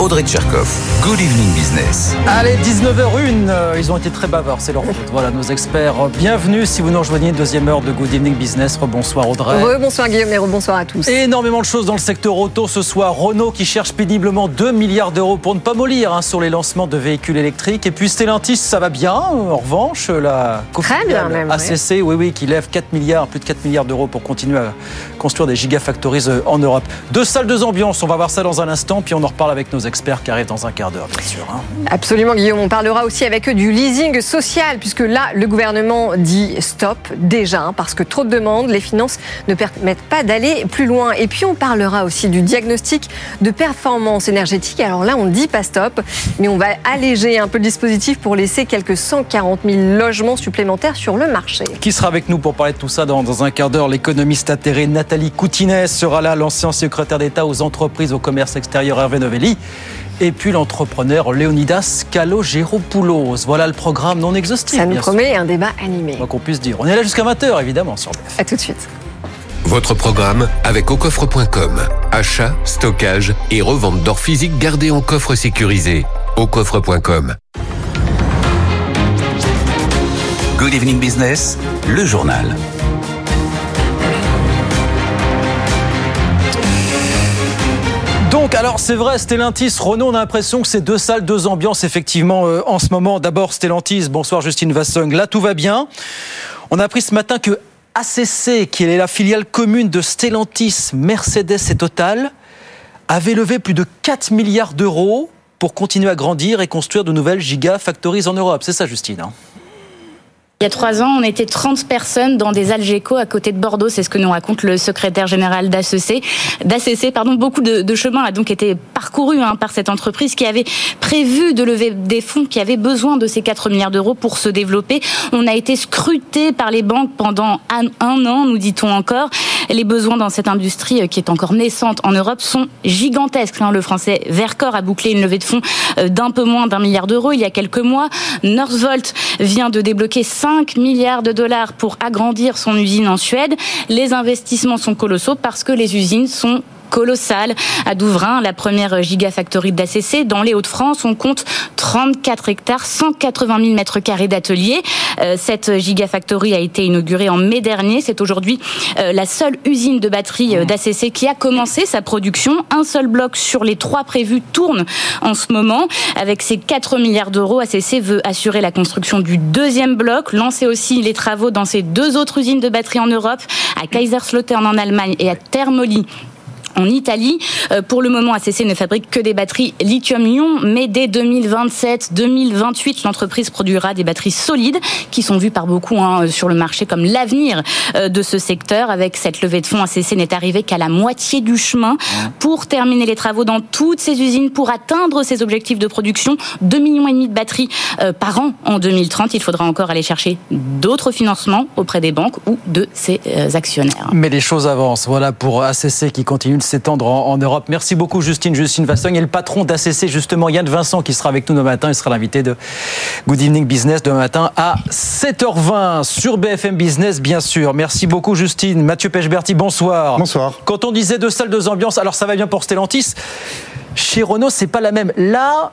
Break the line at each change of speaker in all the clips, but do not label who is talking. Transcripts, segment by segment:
Audrey Tcherkov. Good evening business.
Allez, 19h01, euh, ils ont été très bavards, c'est leur faute. Voilà, nos experts, bienvenue si vous nous rejoignez, deuxième heure de Good Evening Business. Rebonsoir Audrey.
Rebonsoir Guillaume et rebonsoir à tous.
Énormément de choses dans le secteur auto ce soir. Renault qui cherche péniblement 2 milliards d'euros pour ne pas mollir hein, sur les lancements de véhicules électriques. Et puis Stellantis, ça va bien. En revanche, la
Très bien même,
ACC, oui, oui, qui lève 4 milliards, plus de 4 milliards d'euros pour continuer à construire des gigafactories euh, en Europe. Deux salles, deux ambiances. On va voir ça dans un instant, puis on en reparle avec nos experts qui arrivent dans un quart d'heure, bien sûr. hein.
Absolument Guillaume, on parlera aussi avec eux du leasing social, puisque là, le gouvernement dit stop déjà, hein, parce que trop de demandes, les finances ne permettent pas d'aller plus loin. Et puis on parlera aussi du diagnostic de performance énergétique. Alors là, on ne dit pas stop, mais on va alléger un peu le dispositif pour laisser quelques 140 000 logements supplémentaires sur le marché.
Qui sera avec nous pour parler de tout ça dans, dans un quart d'heure? L'économiste atterrée Nathalie Coutinez sera là, l'ancien secrétaire d'État aux entreprises, au commerce extérieur Hervé Novelli. Et puis l'entrepreneur Leonidas Kalogeropoulos. Voilà le programme non exhaustif.
Ça nous
sûr.
promet un débat animé.
Quoi qu'on puisse dire. On est là jusqu'à 20h, évidemment, sur BF.
À tout de suite.
Votre programme avec aucoffre.com. Achat, stockage et revente d'or physique gardé en coffre sécurisé. Aucoffre.com.
Good evening business, le journal.
Alors, c'est vrai, Stellantis, Renault, on a l'impression que c'est deux salles, deux ambiances, effectivement, euh, en ce moment. D'abord, Stellantis, bonsoir Justine Vassung, là, tout va bien. On a appris ce matin que ACC, qui est la filiale commune de Stellantis, Mercedes et Total, avait levé plus de 4 milliards d'euros pour continuer à grandir et construire de nouvelles gigafactories en Europe. C'est ça, Justine hein?
Il y a trois ans, on était 30 personnes dans des Algeco à côté de Bordeaux. C'est ce que nous raconte le secrétaire général d'ACC. D'ACC, pardon, beaucoup de, de chemin a donc été parcouru hein, par cette entreprise qui avait prévu de lever des fonds, qui avait besoin de ces 4 milliards d'euros pour se développer. On a été scruté par les banques pendant un, an, nous dit-on encore. Les besoins dans cette industrie euh, qui est encore naissante en Europe sont gigantesques. hein. Le français Vercor a bouclé une levée de fonds euh, d'un peu moins d'un milliard d'euros il y a quelques mois. Northvolt vient de débloquer 5 milliards de dollars pour agrandir son usine en Suède. Les investissements sont colossaux parce que les usines sont colossales. À Douvrin, la première gigafactory d'ACC, dans les Hauts-de-France, on compte 34 hectares, 180 000 mètres carrés d'ateliers. Euh, cette gigafactory a été inaugurée en mai dernier. C'est aujourd'hui euh, la seule usine de batterie euh, d'ACC qui a commencé sa production. Un seul bloc sur les trois prévus tourne en ce moment. Avec ses 4 milliards d'euros, ACC veut assurer la construction du deuxième bloc, lancer aussi les travaux dans ses deux autres usines de batterie en Europe, à Kaiserslautern en Allemagne et à Termoli en Italie. Euh, Pour le moment, ACC ne fabrique que des batteries lithium-ion, mais dès 2027-2028, l'entreprise produira des batteries solides qui sont vues par beaucoup hein, sur le marché comme l'avenir euh, de ce secteur. Avec cette levée de fonds, ACC n'est arrivé qu'à la moitié du chemin pour terminer les travaux dans toutes ces usines pour atteindre ses objectifs de production. 2,5 millions et demi de batteries euh, par an en 2030. Il faudra encore aller chercher d'autres financements auprès des banques ou de ses euh, actionnaires.
Mais les choses avancent. Voilà pour ACC qui continue de s'étendre en, en Europe. Merci beaucoup, Justine. Justine Vassogne et le patron d'ACC, justement, Yann Vincent, qui sera avec nous demain matin. Il sera l'invité de Good Evening Business demain matin à 7h20 sur BFM Business, bien sûr. Merci beaucoup, Justine. Mathieu Pechberti, bonsoir.
Bonsoir.
Quand on disait deux salles, deux ambiances, alors ça va bien pour Stellantis. Chez Renault, c'est pas la même. Là,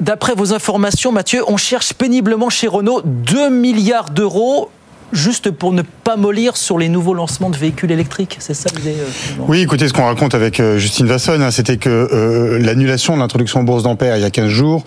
d'après vos informations, Mathieu, on cherche péniblement chez Renault 2 milliards d'euros juste pour ne pas mollir sur les nouveaux lancements de véhicules électriques. C'est ça l'idée euh,
Oui, écoutez, ce qu'on raconte avec euh, Justine Vassonne, hein, c'était que euh, l'annulation de l'introduction en bourse d'Ampère il y a 15 jours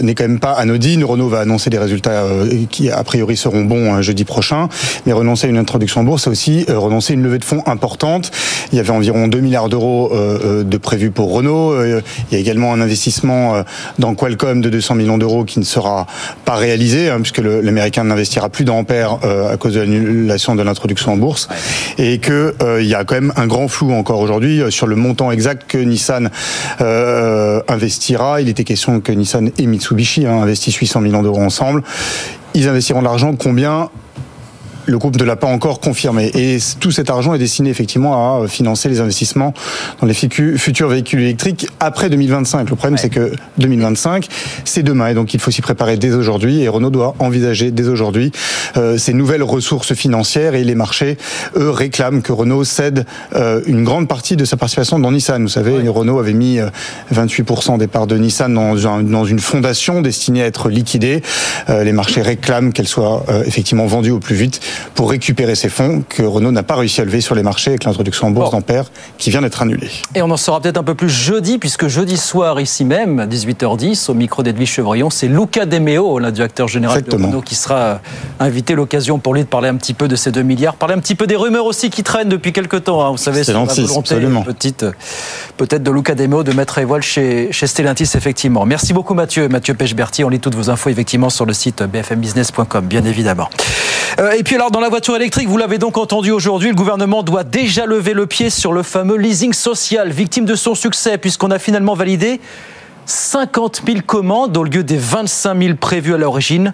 n'est quand même pas anodine. Renault va annoncer des résultats qui, a priori, seront bons euh, jeudi prochain. Mais renoncer à une introduction en bourse, c'est aussi renoncer à une levée de fonds importante. Il y avait environ 2 milliards d'euros de prévus pour Renault. Il y a également un investissement dans Qualcomm de 200 millions d'euros qui ne sera pas réalisé, hein, puisque l'Américain n'investira plus dans Ampère à cause de l'annulation de l'introduction en bourse. Et que euh, il y a quand même un grand flou encore aujourd'hui euh, sur le montant exact que Nissan euh, investira. Il était question que Nissan et Mitsubishi hein, investissent 800 millions d'euros ensemble. Ils investiront de l'argent. Combien le groupe ne l'a pas encore confirmé. Et tout cet argent est destiné effectivement à financer les investissements dans les futurs véhicules électriques après 2025. Le problème, c'est que 2025, c'est demain. Et donc, il faut s'y préparer dès aujourd'hui. Et Renault doit envisager dès aujourd'hui euh, ces nouvelles ressources financières. Et les marchés, eux, réclament que Renault cède euh, une grande partie de sa participation dans Nissan. Vous savez, Renault avait mis 28% euh, des parts de Nissan dans, dans une fondation destinée à être liquidée. Euh, les marchés réclament qu'elle soit euh, effectivement vendue au plus vite pour récupérer ces fonds que Renault n'a pas réussi à lever sur les marchés avec l'introduction en bourse d'Ampère qui vient d'être annulée.
Et on en saura peut-être un peu plus jeudi, puisque jeudi soir, ici même, à 18h10, au micro d'Edwige Chevrillon, c'est Luca Demeo, le directeur général de Renault, qui sera euh, invité. L'occasion pour lui de parler un petit peu de ces 2 milliards, parler un petit peu des rumeurs aussi qui traînent depuis quelques temps. Hein. Vous savez,
c'est la volonté
petite, peut-être de Luca Demeo de mettre à voile chez, chez Stellantis, effectivement. Merci beaucoup Mathieu. Mathieu Pechberti, on lit toutes vos infos effectivement sur le site bfmbusiness.com, bien évidemment. Euh, et puis alors, dans la voiture électrique, vous l'avez donc entendu aujourd'hui, le gouvernement doit déjà lever le pied sur le fameux leasing social, victime de son succès, puisqu'on a finalement validé 50 000 commandes au lieu des 25 000 prévues à l'origine.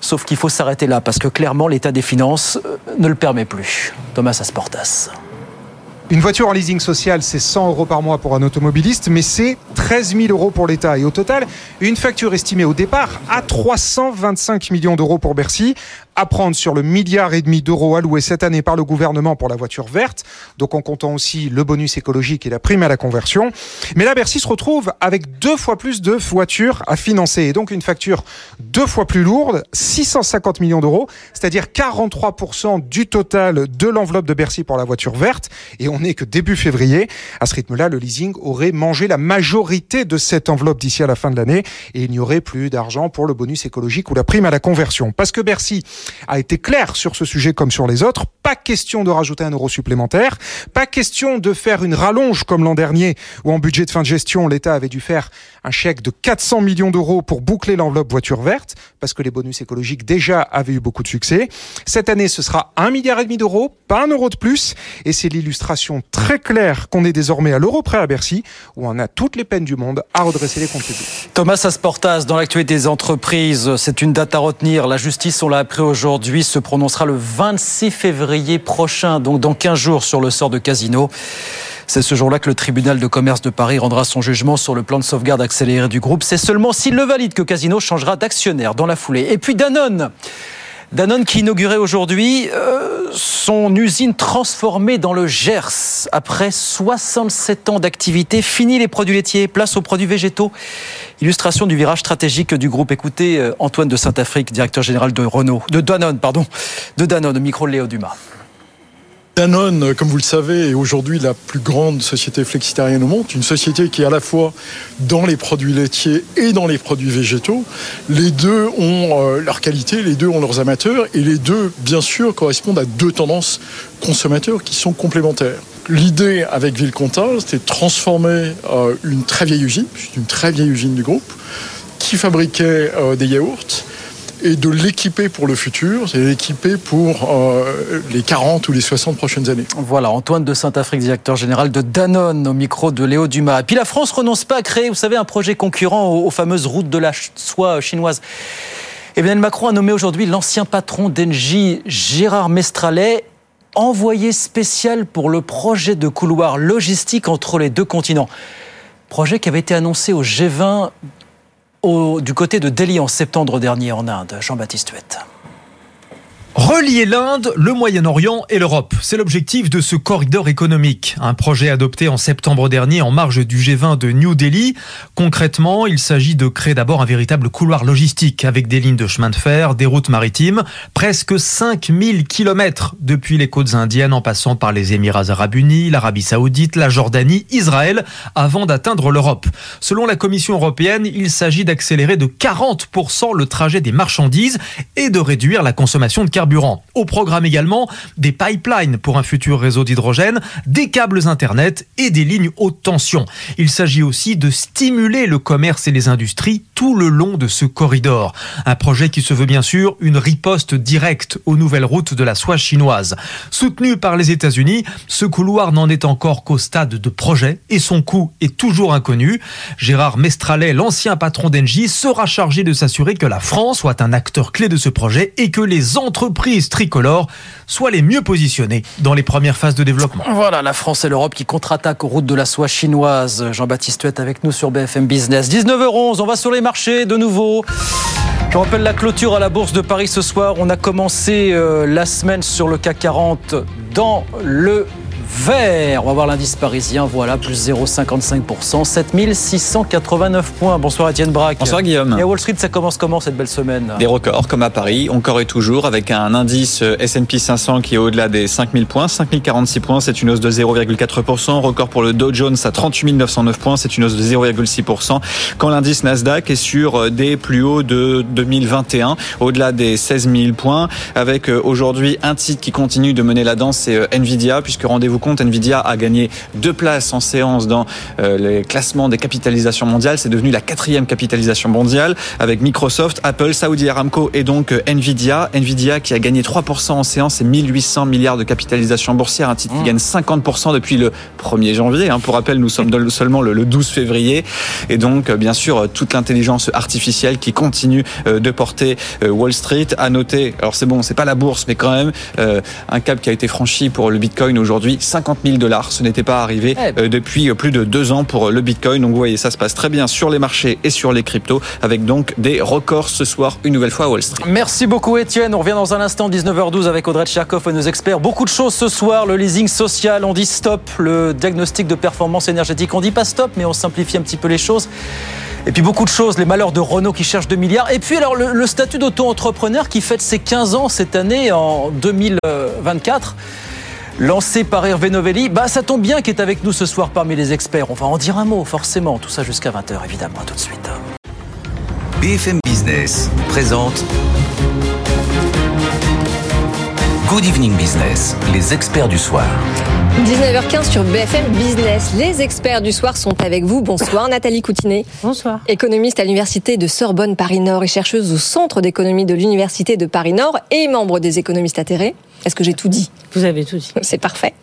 Sauf qu'il faut s'arrêter là, parce que clairement, l'état des finances euh, ne le permet plus. Thomas Asportas.
Une voiture en leasing social, c'est 100 euros par mois pour un automobiliste, mais c'est 13 000 euros pour l'État. Et au total, une facture estimée au départ à 325 millions d'euros pour Bercy, à prendre sur le milliard et demi d'euros alloué cette année par le gouvernement pour la voiture verte, donc en comptant aussi le bonus écologique et la prime à la conversion. Mais là, Bercy se retrouve avec deux fois plus de voitures à financer et donc une facture deux fois plus lourde, 650 millions d'euros, c'est-à-dire 43% du total de l'enveloppe de Bercy pour la voiture verte. Et on n'est que début février. À ce rythme-là, le leasing aurait mangé la majorité de cette enveloppe d'ici à la fin de l'année et il n'y aurait plus d'argent pour le bonus écologique ou la prime à la conversion. Parce que Bercy a été clair sur ce sujet comme sur les autres. Pas question de rajouter un euro supplémentaire. Pas question de faire une rallonge comme l'an dernier où en budget de fin de gestion, l'État avait dû faire un chèque de 400 millions d'euros pour boucler l'enveloppe voiture verte parce que les bonus écologiques déjà avaient eu beaucoup de succès. Cette année, ce sera un milliard et demi d'euros, pas un euro de plus. Et c'est l'illustration très claire qu'on est désormais à l'euro près à Bercy où on a toutes les peines du monde à redresser les comptes publics.
Thomas Asportas, dans l'actualité des entreprises, c'est une date à retenir. La justice, on l'a appris aujourd'hui, se prononcera le 26 février prochain, donc dans 15 jours, sur le sort de Casino. C'est ce jour-là que le tribunal de commerce de Paris rendra son jugement sur le plan de sauvegarde accéléré du groupe. C'est seulement s'il le valide que Casino changera d'actionnaire dans la foulée. Et puis Danone. Danone qui inaugurait aujourd'hui euh, son usine transformée dans le Gers. Après 67 ans d'activité, fini les produits laitiers, place aux produits végétaux. Illustration du virage stratégique du groupe. Écoutez euh, Antoine de Saint-Afrique, directeur général de Renault, de Danone, pardon, de Danone, micro Léo Dumas.
Danone, comme vous le savez, est aujourd'hui la plus grande société flexitarienne au monde, une société qui est à la fois dans les produits laitiers et dans les produits végétaux. Les deux ont euh, leur qualité, les deux ont leurs amateurs, et les deux, bien sûr, correspondent à deux tendances consommateurs qui sont complémentaires. L'idée avec Villecontal, c'était de transformer euh, une très vieille usine, une très vieille usine du groupe, qui fabriquait euh, des yaourts, et de l'équiper pour le futur, c'est l'équiper pour euh, les 40 ou les 60 prochaines années.
Voilà, Antoine de Saint-Afrique, directeur général de Danone, au micro de Léo Dumas. Puis la France renonce pas à créer, vous savez, un projet concurrent aux, fameuses routes de la soie chinoise. Emmanuel Macron a nommé aujourd'hui l'ancien patron d'Engie, Gérard Mestralet, envoyé spécial pour le projet de couloir logistique entre les deux continents. Projet qui avait été annoncé au G20 du côté de Delhi en septembre dernier en Inde. Jean-Baptiste Huette.
Relier l'Inde, le Moyen-Orient et l'Europe, c'est l'objectif de ce corridor économique, un projet adopté en septembre dernier en marge du G20 de New Delhi. Concrètement, il s'agit de créer d'abord un véritable couloir logistique avec des lignes de chemin de fer, des routes maritimes, presque 5000 kilomètres depuis les côtes indiennes en passant par les Émirats arabes unis, l'Arabie saoudite, la Jordanie, Israël, avant d'atteindre l'Europe. Selon la Commission européenne, il s'agit d'accélérer de 40% le trajet des marchandises et de réduire la consommation de au programme également des pipelines pour un futur réseau d'hydrogène, des câbles Internet et des lignes haute tension. Il s'agit aussi de stimuler le commerce et les industries tout le long de ce corridor. Un projet qui se veut bien sûr une riposte directe aux nouvelles routes de la soie chinoise. Soutenu par les États-Unis, ce couloir n'en est encore qu'au stade de projet et son coût est toujours inconnu. Gérard Mestralet, l'ancien patron d'Engie, sera chargé de s'assurer que la France soit un acteur clé de ce projet et que les entreprises entreprises tricolores soient les mieux positionnées dans les premières phases de développement.
Voilà, la France et l'Europe qui contre-attaquent aux routes de la soie chinoise. Jean-Baptiste Huette avec nous sur BFM Business. 19h11, on va sur les marchés de nouveau. Je rappelle la clôture à la Bourse de Paris ce soir. On a commencé euh, la semaine sur le CAC 40 dans le vert. On va voir l'indice parisien, voilà, plus 0,55%, 7689 points. Bonsoir Étienne Braque.
Bonsoir Guillaume.
Et à Wall Street, ça commence comment cette belle semaine?
Des records comme à Paris, encore et toujours, avec un indice S&P 500 qui est au-delà des 5000 points, 5046 points, c'est une hausse de 0,4%. Record pour le Dow Jones à 38 909 points, c'est une hausse de 0,6%. Quand l'indice Nasdaq est sur des plus hauts de 2021, au-delà des 16 000 points, avec euh, aujourd'hui un titre qui continue de mener la danse, c'est euh, Nvidia, puisque rendez-vous compte, Nvidia a gagné deux places en séance dans euh, les classements des capitalisations mondiales. C'est devenu la quatrième capitalisation mondiale avec Microsoft, Apple, Saudi Aramco et donc euh, Nvidia. Nvidia qui a gagné 3% en séance et 1800 milliards de capitalisation boursière, un titre qui mmh. gagne 50% depuis le 1er janvier. Hein. Pour rappel, nous sommes seulement le 12 février. Et donc, euh, bien sûr, toute l'intelligence artificielle qui continue de porter Wall Street. À noter, alors c'est bon, c'est pas la bourse, mais quand même, un cap qui a été franchi pour le Bitcoin aujourd'hui, 50 000 dollars. Ce n'était pas arrivé eh ben. euh, depuis plus de deux ans pour le Bitcoin. Donc vous voyez, ça se passe très bien sur les marchés et sur les cryptos, avec donc des records ce soir, une nouvelle fois à Wall Street.
Merci beaucoup Étienne. On revient dans un instant, 19h12 avec Audrey Tcherkov et nos experts. Beaucoup de choses ce soir. Le leasing social, on dit stop. Le diagnostic de performance énergétique, on dit pas stop, mais on simplifie un petit peu les choses. Et puis beaucoup de choses, les malheurs de Renault qui cherche 2 milliards. Et puis alors le, le statut d'auto-entrepreneur qui fête ses 15 ans cette année en 2024 lancé par Hervé Novelli. Bah, ça tombe bien qu'il est avec nous ce soir parmi les experts. On va en dire un mot, forcément. Tout ça jusqu'à 20h, évidemment. tout de suite.
BFM Business présente Good Evening Business, les experts du soir.
19h15 sur BFM Business. Les experts du soir sont avec vous. Bonsoir Nathalie Coutinet.
Bonsoir.
Économiste à l'Université de Sorbonne Paris-Nord et chercheuse au Centre d'économie de l'Université de Paris-Nord et membre des économistes atterrés. Est-ce que j'ai tout dit?
Vous avez tout dit.
C'est parfait.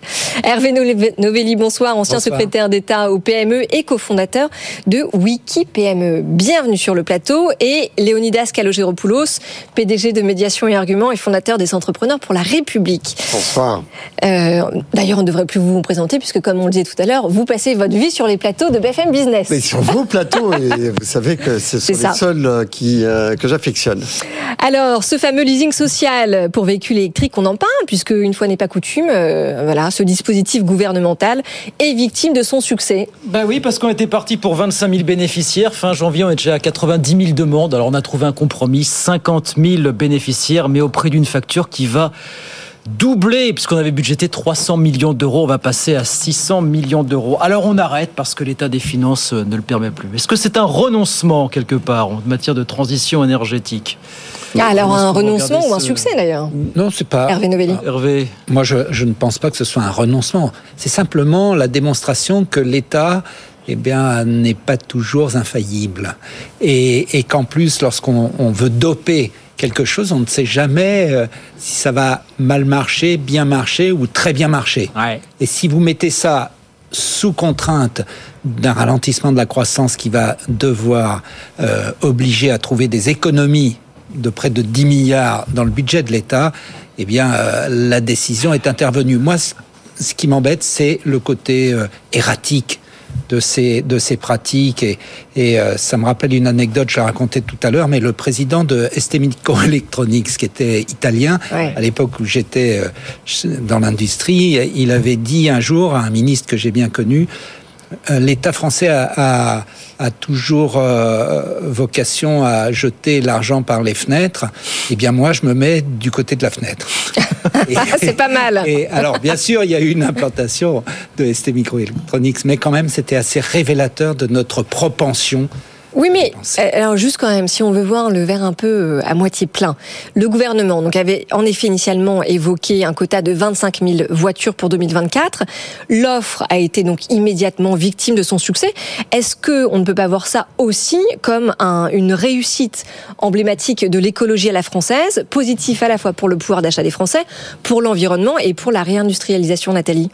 Hervé Novelli, bonsoir, ancien secrétaire d'État au PME et cofondateur de Wiki PME. Bienvenue sur le plateau. Et Léonidas Kalogeropoulos, PDG de Médiation et Arguments et fondateur des Entrepreneurs pour la République.
Bonsoir.
Euh, d'ailleurs, on ne devrait plus vous présenter puisque, comme on le disait tout à l'heure, vous passez votre vie sur les plateaux de BFM Business.
Mais sur vos plateaux, et vous savez que ce sont les seuls euh, qui, euh, que j'affectionne.
Alors, ce fameux leasing social pour véhicules électriques, on en parle puisque une fois n'est pas coutume, euh, voilà, ce dispositif gouvernemental est victime de son succès.
Ben oui, parce qu'on était parti pour 25 000 bénéficiaires. Fin janvier, on est déjà à 90 000 demandes. Alors on a trouvé un compromis, 50 000 bénéficiaires, mais au prix d'une facture qui va doubler, puisqu'on avait budgété 300 millions d'euros, on va passer à 600 millions d'euros. Alors on arrête parce que l'état des finances ne le permet plus. Est-ce que c'est un renoncement quelque part en matière de transition énergétique?
Ah, alors un renoncement ou un succès d'ailleurs?
Non, c'est pas.
Hervé Novelli.
Hervé.
Moi, je, je, ne pense pas que ce soit un renoncement. C'est simplement la démonstration que l'État eh bien, n'est pas toujours infaillible. Et, et qu'en plus, lorsqu'on veut doper quelque chose, on ne sait jamais euh, si ça va mal marcher, bien marcher ou très bien marcher.
Ouais.
Et si vous mettez ça sous contrainte d'un ralentissement de la croissance qui va devoir euh, obliger à trouver des économies de près de 10 milliards dans le budget de l'État, eh bien, euh, la décision est intervenue. Moi, ce qui m'embête, c'est le côté euh, erratique de ces, de ces pratiques. Et, et euh, ça me rappelle une anecdote, je la racontais tout à l'heure, mais le président de ST Electronics, qui était italien,
Ouais.
à l'époque où j'étais euh, dans l'industrie, il avait dit un jour à un ministre que j'ai bien connu, l'État français a, a, a toujours euh, vocation à jeter l'argent par les fenêtres. Eh bien, moi, je me mets du côté de la fenêtre.
Et- C'est pas mal.
Et alors, bien sûr, il y a eu une implantation de ST Microelectronics, mais quand même, c'était assez révélateur de notre propension
Oui, mais euh, alors juste quand même, si on veut voir le verre un peu euh, à moitié plein, le gouvernement donc avait en effet initialement évoqué un quota de 25 000 voitures pour 2024. L'offre a été donc immédiatement victime de son succès. Est-ce que on ne peut pas voir ça aussi comme un- une réussite emblématique de l'écologie à la française, positif à la fois pour le pouvoir d'achat des Français, pour l'environnement et pour la réindustrialisation, Nathalie?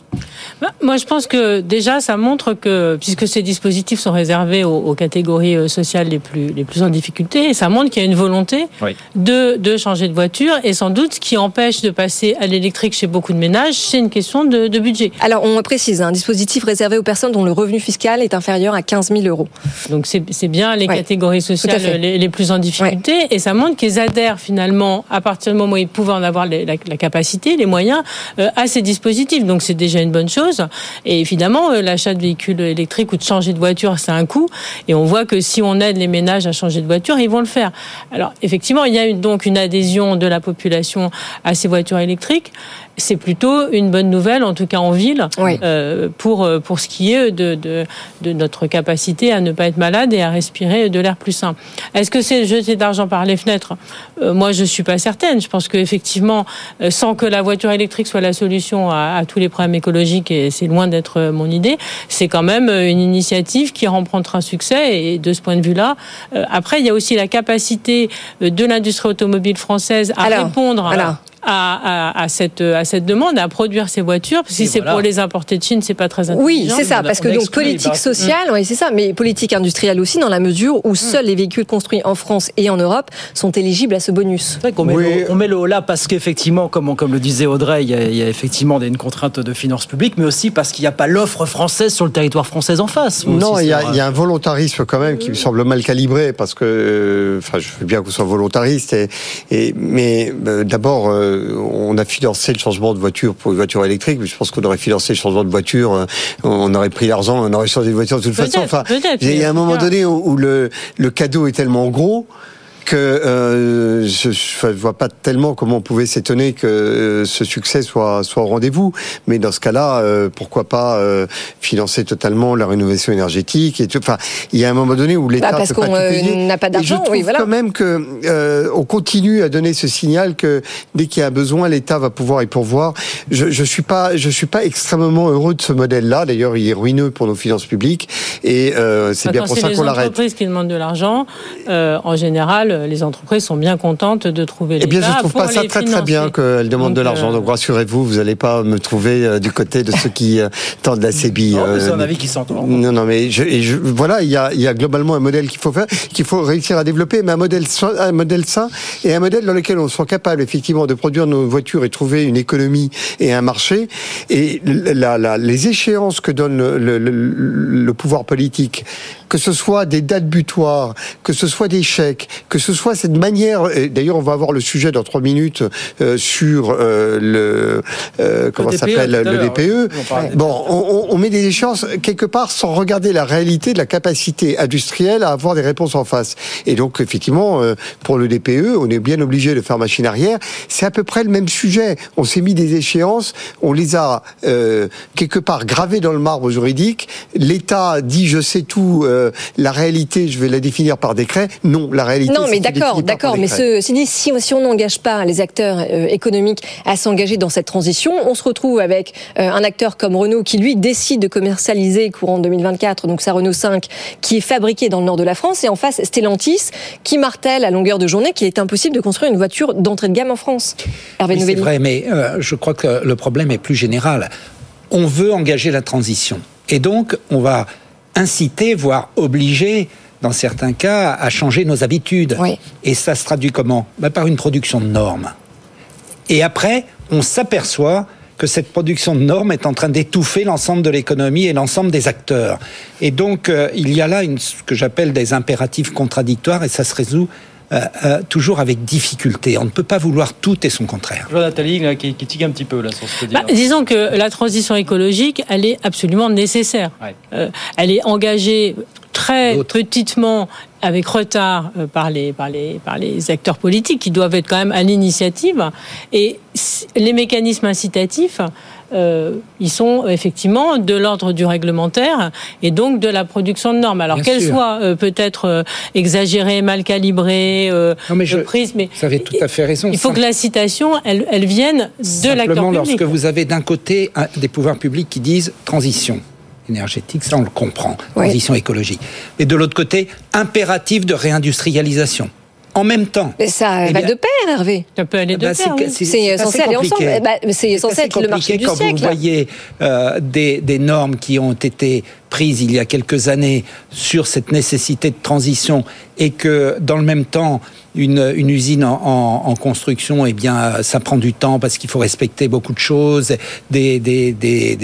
Bah, Moi, je pense que déjà, ça montre que, puisque ces dispositifs sont réservés aux, aux catégories euh, sociales les plus, les plus en difficulté. Et ça montre qu'il y a une volonté
Oui.
de, de changer de voiture. Et sans doute, ce qui empêche de passer à l'électrique chez beaucoup de ménages, c'est une question de, de budget.
Alors, on précise, un dispositif réservé aux personnes dont le revenu fiscal est inférieur à 15 000 euros.
Donc c'est c'est bien les
Ouais,
catégories sociales les, les plus en difficulté et ça montre qu'ils adhèrent finalement à partir du moment où ils pouvaient en avoir les- la, la capacité, les moyens euh, à ces dispositifs. Donc c'est déjà une bonne chose. Et évidemment, euh, l'achat de véhicules électriques ou de changer de voiture, c'est un coût. Et on voit que si on aide les ménages à changer de voiture, ils vont le faire. Alors effectivement, il y a donc une adhésion de la population à ces voitures électriques. C'est plutôt une bonne nouvelle, en tout cas en ville, euh, pour, euh, pour ce qui est de, de, de notre capacité à ne pas être malade et à respirer de l'air plus sain. Est-ce que c'est jeter d'argent par les fenêtres? Euh, Moi, je suis pas certaine. Je pense qu'effectivement, euh, sans que la voiture électrique soit la solution à, à tous les problèmes écologiques, et c'est loin d'être euh, mon idée, c'est quand même une initiative qui remporte un succès. Et de ce point de vue-là, euh, après, il y a aussi la capacité de l'industrie automobile française à
Alors,
répondre
voilà.
À, à, à cette, à cette demande, à produire ces voitures. Parce que si c'est
voilà.
pour les importer de Chine, c'est pas très intelligent.
Oui, c'est ça, parce que donc politique sociale, oui, c'est ça, mais politique industrielle aussi, dans la mesure où seuls les véhicules construits en France et en Europe sont éligibles à ce bonus.
On met, le, on met le haut là parce qu'effectivement, comme, on- comme le disait Audrey, il y a, il y a effectivement une contrainte de finances publiques, mais aussi parce qu'il n'y a pas l'offre française sur le territoire français en face.
Non, il y, a,
savoir-
il y a un volontarisme quand même qui me semble mal calibré parce que, euh, enfin, je veux bien qu'on soit volontariste, et, et- mais euh, d'abord, euh, on a financé le changement de voiture pour une voiture électrique, mais je pense qu'on aurait financé le changement de voiture, euh, on aurait pris l'argent, on aurait changé de voiture de toute façon. Enfin, il y a un moment donné où, où le, le cadeau est tellement gros que euh, je ne vois pas tellement comment on pouvait s'étonner que euh, ce succès soit, soit au rendez-vous. Mais dans ce cas-là, euh, pourquoi pas euh, financer totalement la rénovation énergétique et tout. Enfin, il y a un moment donné où l'État
Bah, parce qu'on, euh, n'a pas d'argent,
je trouve
oui, voilà.
quand même que euh, on continue à donner ce signal que dès qu'il y a un besoin, l'État va pouvoir y pourvoir. Je, je suis pas, je suis pas extrêmement heureux de ce modèle-là. D'ailleurs, il est ruineux pour nos finances publiques et euh, c'est bien
Quand
pour ça
les
qu'on l'arrête.
entreprises qui demandent de l'argent, euh, en général, euh, les entreprises sont bien contentes de trouver
Eh bien, je trouve
pour
pas ça très très bien qu'elle demande de l'argent.
euh,
Donc rassurez-vous, vous n'allez pas me trouver euh, du côté de ceux qui euh, tendent la.
Non, mais c'est
euh,
un avis qui s'entend.
Non, non, mais je, et je- voilà, il y a, il y a globalement un modèle qu'il faut faire, qu'il faut réussir à développer, mais un modèle, sain- un modèle sain et un modèle dans lequel on soit capable effectivement de produire nos voitures et trouver une économie et un marché. Et la, la- les échéances que donne le, le- le- le pouvoir politique, que ce soit des dates butoirs, que ce soit des chèques, que ce soit cette manière. et D'ailleurs, on va avoir le sujet dans trois minutes euh, sur euh, le euh, comment
DPE,
ça s'appelle le DPE.
oui. Parle
Bon, on, on- on met des échéances quelque part sans regarder la réalité de la capacité industrielle à avoir des réponses en face. Et donc, effectivement, euh, pour le DPE, on est bien obligé de faire machine arrière. C'est à peu près le même sujet. On s'est mis des échéances, on les a euh, quelque part gravées dans le marbre juridique. L'État dit je sais tout, euh, la réalité je vais la définir par décret. Non, la réalité.
Non, mais d'accord,
par
d'accord. Mais ce, dit, si, si on n'engage pas les acteurs euh, économiques à s'engager dans cette transition, on se retrouve avec euh, un acteur comme Renault qui, lui, décide de commercialiser courant 2024, donc sa Renault 5, qui est fabriquée dans le nord de la France, et en face, Stellantis, qui martèle à longueur de journée qu'il est impossible de construire une voiture d'entrée de gamme en France. Hervé
Oui, c'est vrai, mais euh, je crois que le problème est plus général. On veut engager la transition. Et donc, on va inciter, voire obliger, dans certains cas, à changer nos habitudes. Et ça se traduit comment? Ben, Par une production de normes. Et après, on s'aperçoit que cette production de normes est en train d'étouffer l'ensemble de l'économie et l'ensemble des acteurs. Et donc, euh, il y a là une, ce que j'appelle des impératifs contradictoires et ça se résout euh, euh, toujours avec difficulté. On ne peut pas vouloir tout et son contraire.
Je vois Nathalie là, qui, qui tique un petit peu là sur ce que.
Bah, disons que la transition écologique, elle est absolument nécessaire. Euh, elle est engagée très petitement, avec retard, euh, par, les, par, les, par les acteurs politiques qui doivent être quand même à l'initiative. Et les mécanismes incitatifs, euh, ils sont effectivement de l'ordre du réglementaire et donc de la production de normes. Alors qu'elles soient euh, peut-être euh, exagérées, mal calibrées, euh,
je-
de prise, mais
Vous avez tout à fait raison.
il faut que la citation, elle, elle vienne de l'acteur
Simplement,
public.
lorsque vous avez d'un côté des pouvoirs publics qui disent transition énergétique, ça on le comprend,
Oui.
transition écologique. Et de l'autre côté, impératif de réindustrialisation. En même temps.
Mais ça
Eh
va
bien-
de pair, Hervé.
Ça peut aller de
Bah,
pair.
c'est-
oui.
censé aller ensemble.
compliqué.
Eh ben, c'est censé
assez
être le marché du
quand
siècle.
vous voyez euh, des, des normes qui ont été prises il y a quelques années sur cette nécessité de transition et que dans le même temps une, une usine en, en- en construction, eh bien, euh, ça prend du temps parce qu'il faut respecter beaucoup de choses, des, des, des,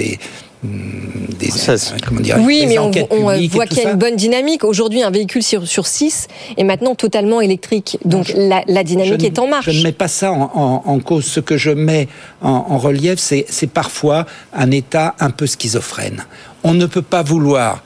des, hum, des- comment dire,
Oui,
des
mais on, voit qu'il y a une bonne dynamique. Aujourd'hui, un véhicule sur, sur 6 est maintenant totalement électrique. Donc la, la dynamique
je
est en marche.
Je ne mets pas ça en, en- en cause. Ce que je mets en, en relief, c'est c'est parfois un État un peu schizophrène. On ne peut pas vouloir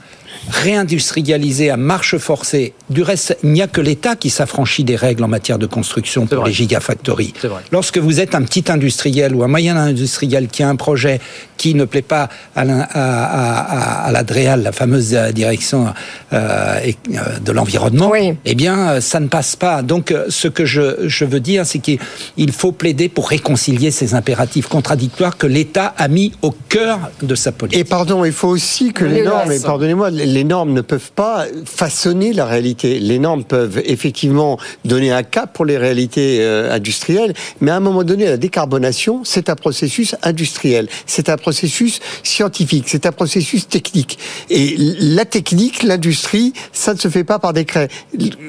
réindustrialiser à marche forcée. Du reste, il n'y a que l'État qui s'affranchit des règles en matière de construction pour les gigafactories. Lorsque vous êtes un petit industriel ou un moyen industriel qui a un projet qui ne plaît pas à, l'in- à, à- à la DREAL, la fameuse euh, direction euh, euh, de l'environnement, eh bien, ça ne passe pas. Donc, ce que je, je veux dire, c'est qu'il il faut plaider pour réconcilier ces impératifs contradictoires que l'État a mis au cœur de sa politique.
Et pardon, il faut aussi que les normes, et pardonnez-moi, les normes ne peuvent pas façonner la réalité. Les normes peuvent effectivement donner un cap pour les réalités euh, industrielles, mais à un moment donné, la décarbonation, c'est un processus industriel, c'est un processus scientifique, c'est un processus technique. Et la technique, l'industrie, ça ne se fait pas par décret.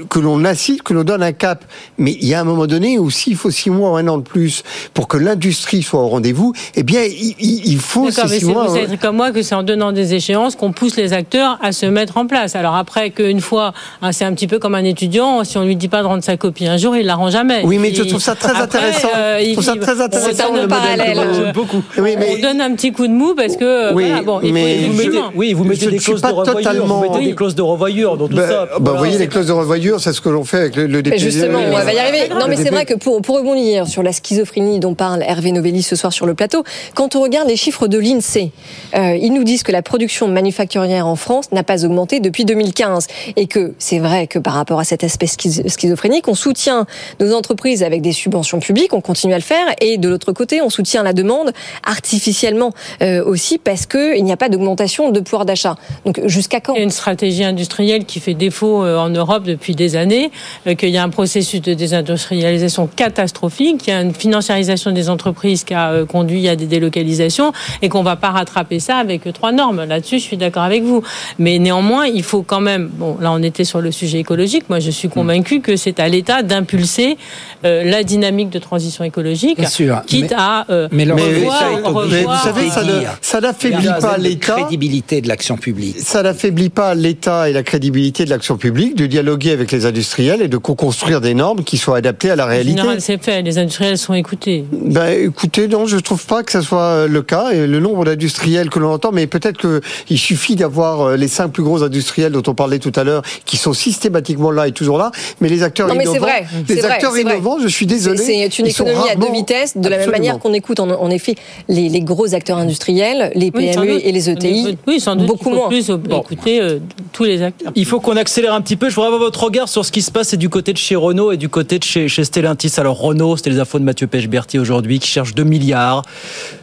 Que l'on incite, que l'on donne un cap, mais il y a un moment donné où s'il faut six mois ou un an de plus pour que l'industrie soit au rendez-vous, eh bien, il, il- faut six
c'est-
mois.
vous
hein.
savez comme moi que c'est en donnant des échéances qu'on pousse les acteurs à se mettre en place. Alors après qu'une fois, hein, c'est un petit peu comme un étudiant, si on lui dit pas de rendre sa copie un jour, il la rend jamais.
Oui, mais je trouve ça très
Après,
intéressant.
euh,
Je trouve ça très intéressant, le
parallèle. euh,
beaucoup. Oui, mais-
On donne un petit coup de mou parce que
Oui,
voilà, bon, il
mais
il faut.
Oui, vous mettez
Je
des clauses de
totalement-
Vous mettez
Oui.
des clauses de revoyure dans tout
Ben,
ça.
bah,
Voilà.
vous voyez, les clauses de revoyure, c'est ce que l'on fait avec le, le
Mais
DPG.
justement, on va y arriver. Non, mais c'est vrai que pour, pour rebondir sur la schizophrénie dont parle Hervé Novelli ce soir sur le plateau, quand on regarde les chiffres de l'INSEE, euh, ils nous disent que la production manufacturière en France n'a pas augmenté depuis 2015 et que c'est vrai que par rapport à cet aspect schiz- schizophrénique, on soutient nos entreprises avec des subventions publiques, on continue à le faire, et de l'autre côté, on soutient la demande artificiellement euh, aussi parce qu'il n'y a pas d'augmentation de pouvoir d'achat. Donc jusqu'à quand?
Il y a une stratégie industrielle qui fait défaut euh, en Europe depuis des années, euh, qu'il y a un processus de désindustrialisation catastrophique, qu'il y a une financiarisation des entreprises qui a euh, conduit à des délocalisations et qu'on va pas rattraper ça avec trois normes. Là-dessus, je suis d'accord avec vous. Mais néanmoins, il faut quand même, bon, là on était sur le sujet écologique, moi je suis convaincu que c'est à l'État d'impulser euh, la dynamique de transition écologique,
Bien sûr,
quitte
mais-
à euh,
Mais,
revoir,
mais vous savez, ça ne- ça n'affaiblit pas l'État.
crédibilité de l'action publique.
Ça n'affaiblit pas l'État et la crédibilité de l'action publique de dialoguer avec les industriels et de co-construire des normes qui soient adaptées à la
En
réalité.
général, c'est fait. Les industriels sont écoutés.
Ben, écoutez, non, je trouve pas que ça soit le cas. Et le nombre d'industriels que l'on entend, mais peut-être qu'il suffit d'avoir euh, les cinq plus gros industriels dont on parlait tout à l'heure, qui sont systématiquement là et toujours là. Mais les acteurs
Non, mais c'est
innovants,
vrai.
les
vrai,
acteurs
vrai.
innovants, je suis désolé.
C'est une
ils sont
économie à deux vitesses, de la même manière qu'on écoute en, en effet les, les gros acteurs industriels, les PME
doute.
et les ETI.
Oui, sans doute.
beaucoup
il faut
moins.
plus écouter euh, tous les acteurs.
Il faut qu'on accélère un petit peu. Je voudrais avoir votre regard sur ce qui se passe et du côté de chez Renault et du côté de chez, chez Stellantis. Alors Renault, c'était les infos de Mathieu Pechberti aujourd'hui, qui cherche 2 milliards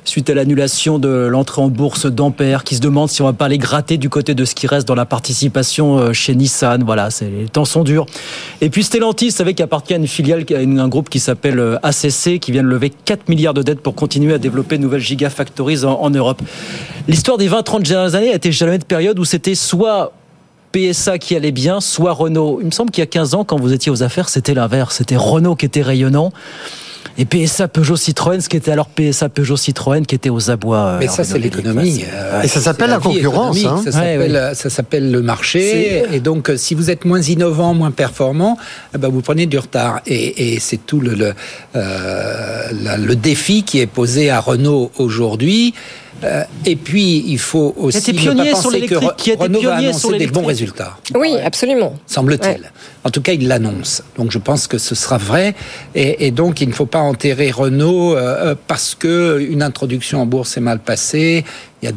suite à l'annulation de l'entrée en bourse d'Ampère, qui se demande si on va pas les gratter du côté de ce qui reste dans la participation euh, chez Nissan. Voilà, les temps sont durs. Et puis Stellantis, vous savez, qui appartient à une filiale, un groupe qui s'appelle euh, ACC, qui vient de lever 4 milliards de dettes pour continuer à développer de nouvelles gigafactories en, en Europe. L'histoire des 20-30 dernières années a été jamais de période où c'était soit PSA qui allait bien, soit Renault. Il me semble qu'il y a 15 ans, quand vous étiez aux affaires, c'était l'inverse. C'était Renault qui était rayonnant. Et PSA Peugeot Citroën, ce qui était alors PSA Peugeot Citroën, qui était aux abois. euh,
Mais ça, c'est l'économie. Euh,
Et ça s'appelle la concurrence, hein.
Ça s'appelle ça s'appelle le marché. Et donc, euh, si vous êtes moins innovant, moins performant, eh ben, vous prenez du retard. Et, et c'est tout le, le, euh, la- le défi qui est posé à Renault aujourd'hui. Euh, et puis, il faut aussi
était
ne
pionnier
pas
sur
penser que
l'électrique,
Re-
qui était
Renault va
pionnier sur
annoncer des bons résultats
Oui, absolument.
semble-t-il.
Ouais.
En tout cas, il l'annonce. Donc, je pense que ce sera vrai. Et, et donc, il ne faut pas enterrer Renault euh, euh, parce que une introduction en bourse est mal passée. Il y a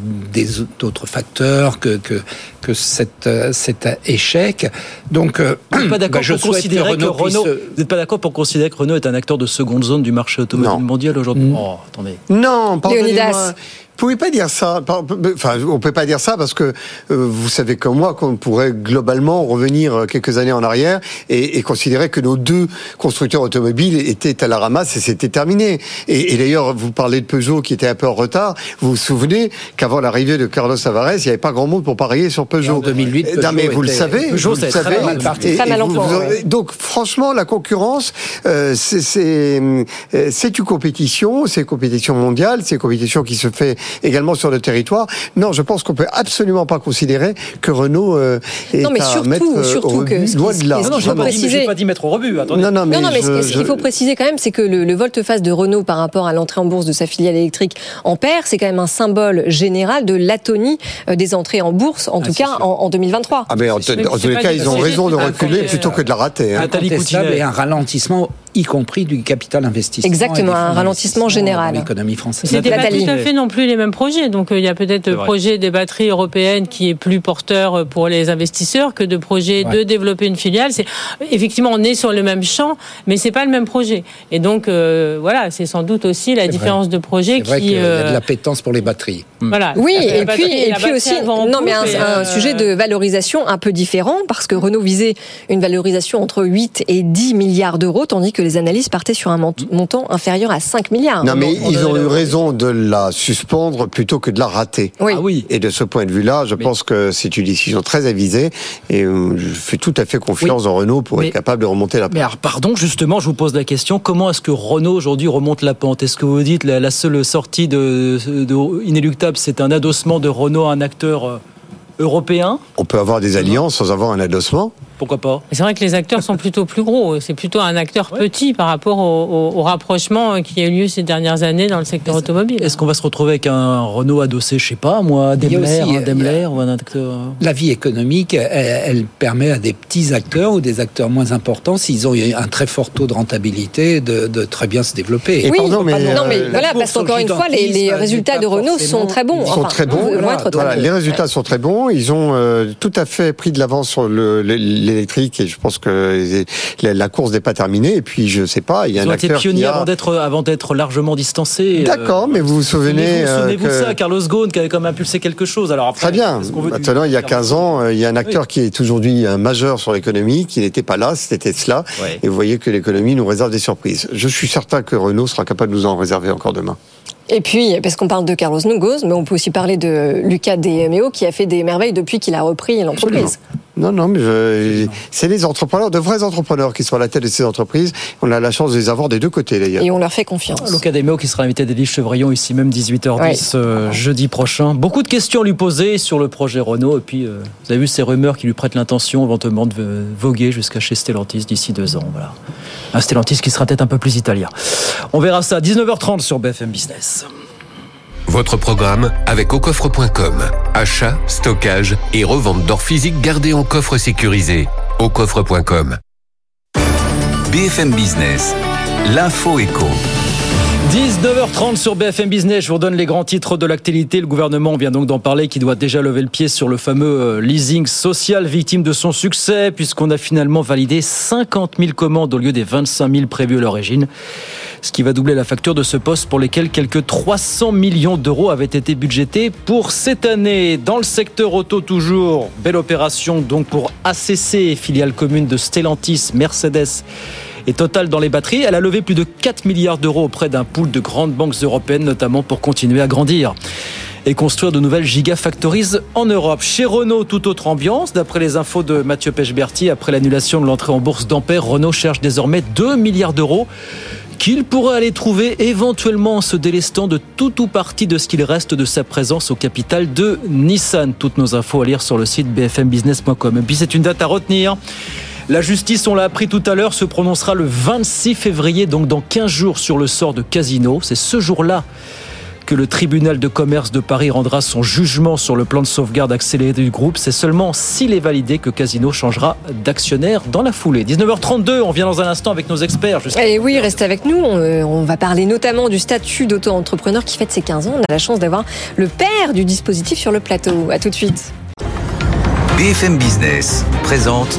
d'autres facteurs que que, que cet, euh, cet échec. Donc, euh,
Vous n'êtes pas d'accord
bah,
pour considérer que
Renault puisse
Renault,
se-
vous n'êtes pas d'accord pour considérer que Renault est un acteur de seconde zone du marché automobile
Non.
mondial aujourd'hui
Mm.
Oh, attendez.
Non, pardonnez-moi. Pouvez pas dire ça. Enfin, on peut pas dire ça parce que euh, vous savez comme moi qu'on pourrait globalement revenir quelques années en arrière et, et, considérer que nos deux constructeurs automobiles étaient à la ramasse et c'était terminé. Et, et d'ailleurs, vous parlez de Peugeot qui était un peu en retard. Vous vous souvenez qu'avant l'arrivée de Carlos Tavares, il n'y avait pas grand monde pour parier sur Peugeot. En
2008, Peugeot
non, mais vous le savez.
Peugeot,
vous le
savez.
Très
mal parti.
Très mal
vous, vous, donc, franchement, la concurrence, euh, c'est une compétition, c'est une compétition mondiale, c'est une compétition qui se fait également sur le territoire. Non, je pense qu'on peut absolument pas considérer que Renault euh, est
non, mais
à
surtout,
mettre euh,
surtout
au rebut,
que
loin de là.
Non, non, je n'ai pas, dit mettre au rebut. Attendez.
Non, non, mais,
non, non, mais
je,
ce qu'il faut préciser quand même, c'est que le, le volte-face de Renault par rapport à l'entrée en bourse de sa filiale électrique Ampère, c'est quand même un symbole général de l'atonie des entrées en bourse, en
Ah,
tout cas en, en 2023.
Ah, mais en, en tous les cas, ils ont raison de reculer plutôt que de la rater. Hein.
Incontestable et un ralentissement y compris du capital investissement.
Exactement, un ralentissement général.
L'économie française.
C'était pas tout à fait non plus les mêmes projets. Donc euh, il y a peut-être le projet des batteries européennes qui est plus porteur pour les investisseurs que de projet ouais. de développer une filiale. C'est effectivement on est sur le même champ, mais c'est pas le même projet. Et donc euh, voilà, c'est sans doute aussi la différence
vrai.
de projet
vrai
qui.
Il y a de l'appétence pour les batteries.
Voilà. Oui, et puis, et puis aussi, non, mais un, un, sujet de valorisation un peu différent parce que Renault visait une valorisation entre 8 et 10 milliards d'euros, tandis que les analystes partaient sur un montant inférieur à 5 milliards.
Non, mais ils ont eu raison de la suspendre plutôt que de la rater.
Oui.
Ah oui.
Et de ce point de vue-là, je mais... pense que c'est une décision très avisée et je fais tout à fait confiance oui. en Renault pour mais... être capable de remonter la pente.
Mais alors, pardon, justement, je vous pose la question comment est-ce que Renault aujourd'hui remonte la pente? Est-ce que vous dites la, la seule sortie de, de inéluctable, c'est un adossement de Renault à un acteur européen?
On peut avoir des alliances sans avoir un adossement
pourquoi pas
C'est vrai que les acteurs sont plutôt plus gros. C'est plutôt un acteur ouais. petit par rapport au, au, au, rapprochement qui a eu lieu ces dernières années dans le secteur
est
automobile.
Est-ce qu'on va se retrouver avec un Renault adossé, je sais pas, moi, Daimler, aussi, un Daimler ou un acteur
La vie économique, elle, elle, permet à des petits acteurs ou des acteurs moins importants, s'ils ont un très fort taux de rentabilité, de, de très bien se développer.
Et oui, pardon, mais, non, mais euh, voilà, parce qu'encore une fois, les, les résultats de Renault sont très bons.
Ils sont
enfin,
très bons.
Voilà, très
voilà,
bons.
les résultats sont très bons. Ils ont euh, tout à fait pris de l'avance sur l'électrique et je pense que la course n'est pas terminée. Et puis, je sais pas, il y a
Ils
un
ont été
acteur
pionniers
qui a...
avant d'être avant d'être largement distancés.
D'accord, mais vous vous souvenez
Souvenez-vous
que...
de ça, Carlos Ghosn qui avait quand même impulsé quelque chose. Alors après,
Très bien. Maintenant, il y a 15 ans, euh, il y a un acteur oui. qui est aujourd'hui majeur sur l'économie, qui n'était pas là, c'était.
Oui.
Et vous voyez que l'économie nous réserve des surprises. Je suis certain que Renault sera capable de nous en réserver encore demain.
Et puis, parce qu'on parle de Carlos Nugos, mais on peut aussi parler de Lucas Demeo qui a fait des merveilles depuis qu'il a repris l'entreprise.
Non, non, mais je... c'est les entrepreneurs, de vrais entrepreneurs qui sont à la tête de ces entreprises. On a la chance de les avoir des deux côtés d'ailleurs.
Et on leur fait confiance.
Lucas Demeo qui sera invité d'Élise Chevrillon ici même 18h10
Ouais.
euh, jeudi prochain. Beaucoup de questions à lui poser sur le projet Renault. Et puis, euh, vous avez vu ces rumeurs qui lui prêtent l'intention éventuellement de euh, voguer jusqu'à chez Stellantis d'ici deux ans. Voilà. Un Stellantis qui sera peut-être un peu plus italien. On verra ça à 19h30 sur BFM Business.
Votre programme avec aucoffre.com. Achat, stockage et revente d'or physique gardé en coffre sécurisé. Aucoffre.com.
BFM Business, l'info éco.
19h30 sur BFM Business, je vous redonne les grands titres de l'actualité. Le gouvernement vient donc d'en parler, qui doit déjà lever le pied sur le fameux euh, leasing social, victime de son succès, puisqu'on a finalement validé 50 000 commandes au lieu des 25 000 prévues à l'origine. Ce qui va doubler la facture de ce poste pour lesquels quelques 300 millions d'euros avaient été budgétés pour cette année. Dans le secteur auto toujours, belle opération donc pour ACC, filiale commune de Stellantis, Mercedes et Total dans les batteries. Elle a levé plus de 4 milliards d'euros auprès d'un pool de grandes banques européennes, notamment pour continuer à grandir et construire de nouvelles gigafactories en Europe. Chez Renault, toute autre ambiance. D'après les infos de Mathieu Pechberti, après l'annulation de l'entrée en bourse d'Ampère, Renault cherche désormais 2 milliards d'euros qu'il pourrait aller trouver éventuellement en se délestant de tout ou partie de ce qu'il reste de sa présence au capital de Nissan. Toutes nos infos à lire sur le site bfmbusiness.com. Et puis c'est une date à retenir. La justice, on l'a appris tout à l'heure, se prononcera le 26 février, donc dans 15 jours, sur le sort de Casino. C'est ce jour-là que le tribunal de commerce de Paris rendra son jugement sur le plan de sauvegarde accéléré du groupe. C'est seulement s'il est validé que Casino changera d'actionnaire dans la foulée. 19h32, on vient dans un instant avec nos experts.
Et oui, restez avec nous. On, euh, on va parler notamment du statut d'auto-entrepreneur qui fête ses 15 ans. On a la chance d'avoir le père du dispositif sur le plateau. À tout de suite.
BFM Business présente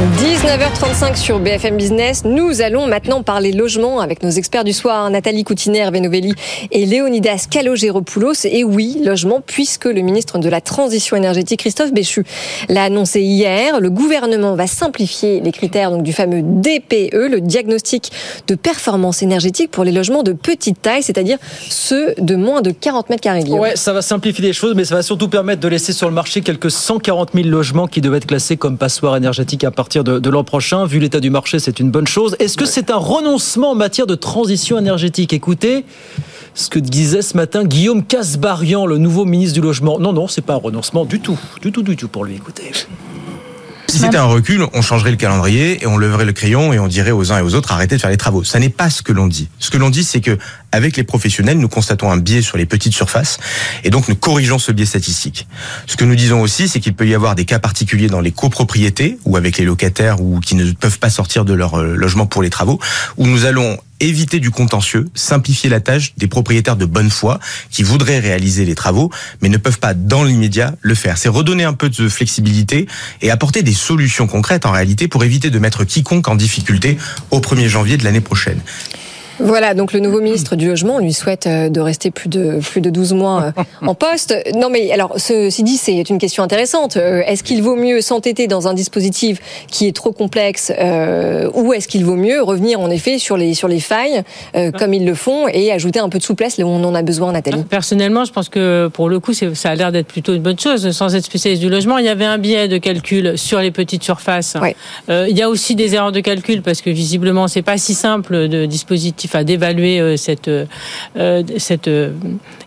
19h35 sur BFM Business. Nous allons maintenant parler logement avec nos experts du soir, Nathalie Coutiner, Venovelli et Léonidas Calogéropoulos. Et oui, logement, puisque le ministre de la Transition énergétique, Christophe Béchu, l'a annoncé hier. Le gouvernement va simplifier les critères donc, du fameux DPE, le diagnostic de performance énergétique pour les logements de petite taille, c'est-à-dire ceux de moins de 40 mètres carrés.
Ouais, ça va simplifier les choses, mais ça va surtout permettre de laisser sur le marché quelques 140 000 logements qui devaient être classés comme passoires énergétiques à partir de, de l'an prochain. Vu l'état du marché, c'est une bonne chose. Est-ce que c'est un renoncement en matière de transition énergétique? Écoutez ce que disait ce matin Guillaume Casbarian, le nouveau ministre du Logement. Non, non, c'est pas un renoncement du tout. Du tout, du tout pour lui. Écoutez.
Si c'était un recul, on changerait le calendrier et on leverait le crayon et on dirait aux uns et aux autres arrêtez de faire les travaux. Ça n'est pas ce que l'on dit. Ce que l'on dit, c'est que avec les professionnels, nous constatons un biais sur les petites surfaces et donc nous corrigeons ce biais statistique. Ce que nous disons aussi, c'est qu'il peut y avoir des cas particuliers dans les copropriétés ou avec les locataires ou qui ne peuvent pas sortir de leur euh, logement pour les travaux, où nous allons éviter du contentieux, simplifier la tâche des propriétaires de bonne foi qui voudraient réaliser les travaux mais ne peuvent pas dans l'immédiat le faire. C'est redonner un peu de flexibilité et apporter des solutions concrètes en réalité pour éviter de mettre quiconque en difficulté au 1er janvier de l'année prochaine.
Voilà, donc le nouveau ministre du Logement, on lui souhaite euh, de rester plus de, plus de 12 mois euh, en poste. Non mais alors, ceci dit, c'est une question intéressante. Euh, est-ce qu'il vaut mieux s'entêter dans un dispositif qui est trop complexe euh, ou est-ce qu'il vaut mieux revenir en effet sur les, sur les failles, euh, comme ils le font, et ajouter un peu de souplesse là où on en a besoin, Nathalie?
Personnellement, je pense que pour le coup, ça a l'air d'être plutôt une bonne chose. Sans être spécialiste du logement, il y avait un biais de calcul sur les petites surfaces.
Ouais.
Euh, il y a aussi des erreurs de calcul parce que visiblement, c'est pas si simple de dispositif à d'évaluer euh, cette euh, cette euh,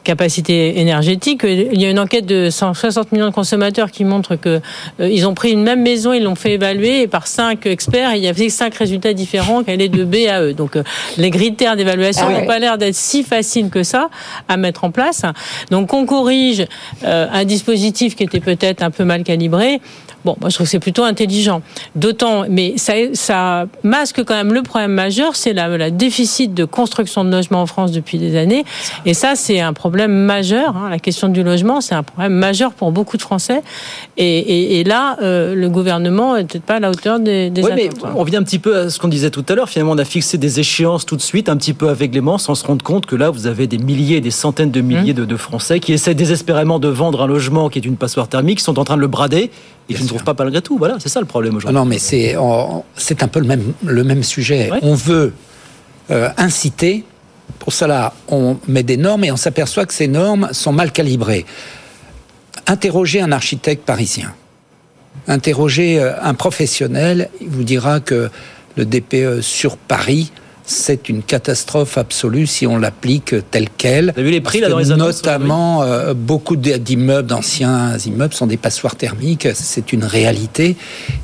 capacité énergétique. Il y a une enquête de 160 millions de consommateurs qui montre que ils ont pris une même maison, ils l'ont fait évaluer et par cinq experts, et il y avait cinq résultats différents qu'elle est de B à E. Donc les critères d'évaluation
Ah
n'ont
ouais.
pas l'air d'être si faciles que ça à mettre en place. Donc on corrige un dispositif qui était peut-être un peu mal calibré. Bon, moi je trouve que c'est plutôt intelligent. D'autant, mais ça, ça masque quand même le problème majeur, c'est la, la déficit de construction de logements en France depuis des années. Et ça, c'est un problème majeur. hein. La question du logement, c'est un problème majeur pour beaucoup de Français. Et, et, et là, euh, le gouvernement n'est peut-être pas à la hauteur des, des
Oui, mais
attentes. hein.
on vient un petit peu à ce qu'on disait tout à l'heure. Finalement, on a fixé des échéances tout de suite, un petit peu aveuglément, sans se rendre compte que là, vous avez des milliers, des centaines de milliers
Mmh.
de, de Français qui essaient désespérément de vendre un logement qui est une passoire thermique, qui sont en train de le brader et qui ne trouvent pas malgré tout. Voilà, c'est ça le problème
Ah
aujourd'hui.
non, mais c'est un peu le même, le même sujet.
Ouais.
On veut euh, inciter. Pour cela, on met des normes et on s'aperçoit que ces normes sont mal calibrées. Interrogez un architecte parisien. Interrogez euh, un professionnel, il vous dira que le DPE sur Paris, c'est une catastrophe absolue si on l'applique tel quel.
Vous avez vu les prix, là, dans les annonces,
Notamment, euh, beaucoup d'immeubles, d'anciens immeubles, sont des passoires thermiques. C'est une réalité.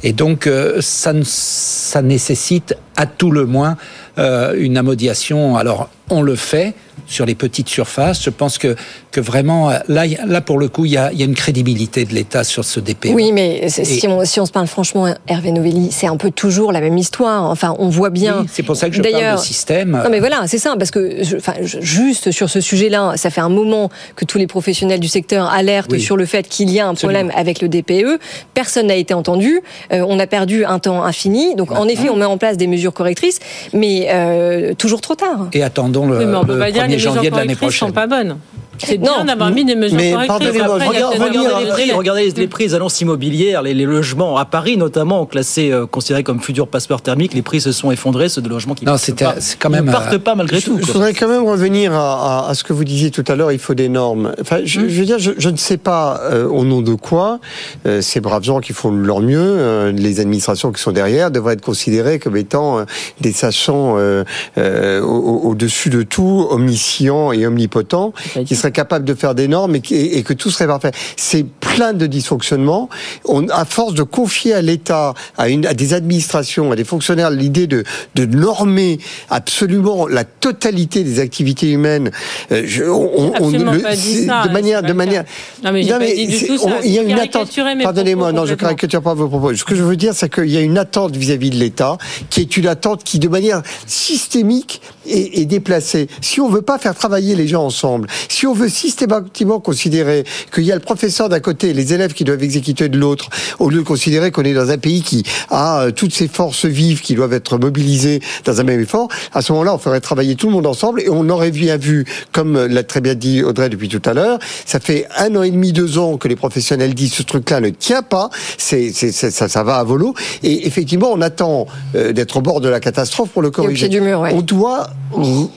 Et donc, euh, ça nécessite à tout le moins euh, une amodiation. Alors, on le fait sur les petites surfaces. Je pense que, que vraiment, euh, là, là, pour le coup, il y a, il y a une crédibilité de l'État sur ce DPE.
Oui, mais
Et-
si on, si on se parle franchement, Hervé Novelli, c'est un peu toujours la même histoire. Enfin, on voit bien.
Oui, c'est pour ça que je parle de système.
Non, mais voilà, c'est ça, parce que, je- enfin, juste sur ce sujet-là, ça fait un moment que tous les professionnels du secteur alertent
Oui.
sur le fait qu'il y a un
Absolument.
problème avec le DPE. Personne n'a été entendu. Euh, on a perdu un temps infini. Donc, en effet, on met en place des mesures correctrices, mais euh, toujours trop tard.
Et attendons le,
Oui, mais on peut
le
pas dire que
1er
les mesures
janvier de l'année prochaine.
sont pas bonnes. C'est
Non.
bien d'avoir mis des mesures
Mais pardonnez-moi,
Regardez les prix, regardez les, les prix des annonces immobilières, les, les logements à Paris notamment, classés euh, considérés comme futurs passeports thermiques, les prix se sont effondrés, ceux de logements qui
Non,
partent
c'était-
pas,
c'est quand
qui ne
même,
partent
euh,
pas malgré
Je,
tout.
je
quoi.
voudrais quand même revenir à, à- à ce que vous disiez tout à l'heure, il faut des normes. Enfin, je, je veux dire, je, je ne sais pas euh, au nom de quoi euh, ces braves gens qui font leur mieux, euh, les administrations qui sont derrière, devraient être considérées comme étant euh, des sachants euh, euh, au- au-dessus de tout, omniscients et omnipotents, qui seraient capables de faire des normes et, que tout serait parfait. C'est plein de dysfonctionnements. On, à force de confier à l'État, à, des administrations, à des fonctionnaires, l'idée de, de normer absolument la totalité des activités humaines, euh, je, on,
absolument
le-
pas dit
c'est
ça,
de
c'est
manière, de manière.
Non, mais j'ai pas dit du
c'est-
tout ça.
Il y a une attente. Pardonnez-moi, non, je caricature pas vos propos. Ce que je veux dire, c'est qu'il y a une attente vis-à-vis de l'État, qui est une attente qui, de manière systémique, est, est déplacée. Si on veut pas faire travailler les gens ensemble, si on veut systématiquement considérer qu'il y a le professeur d'un côté et les élèves qui doivent exécuter de l'autre, au lieu de considérer qu'on est dans un pays qui a euh, toutes ces forces vives qui doivent être mobilisées dans un même effort, à ce moment-là, on ferait travailler tout le monde ensemble et on aurait bien vu, comme l'a très bien dit Audrey depuis tout à l'heure, ça fait un an et demi, deux ans que les professionnels disent ce truc-là ne tient pas, c'est, ça, ça va à volo. Et effectivement, on attend euh, d'être au bord de la catastrophe pour le corriger.
pied du mur, ouais.
On doit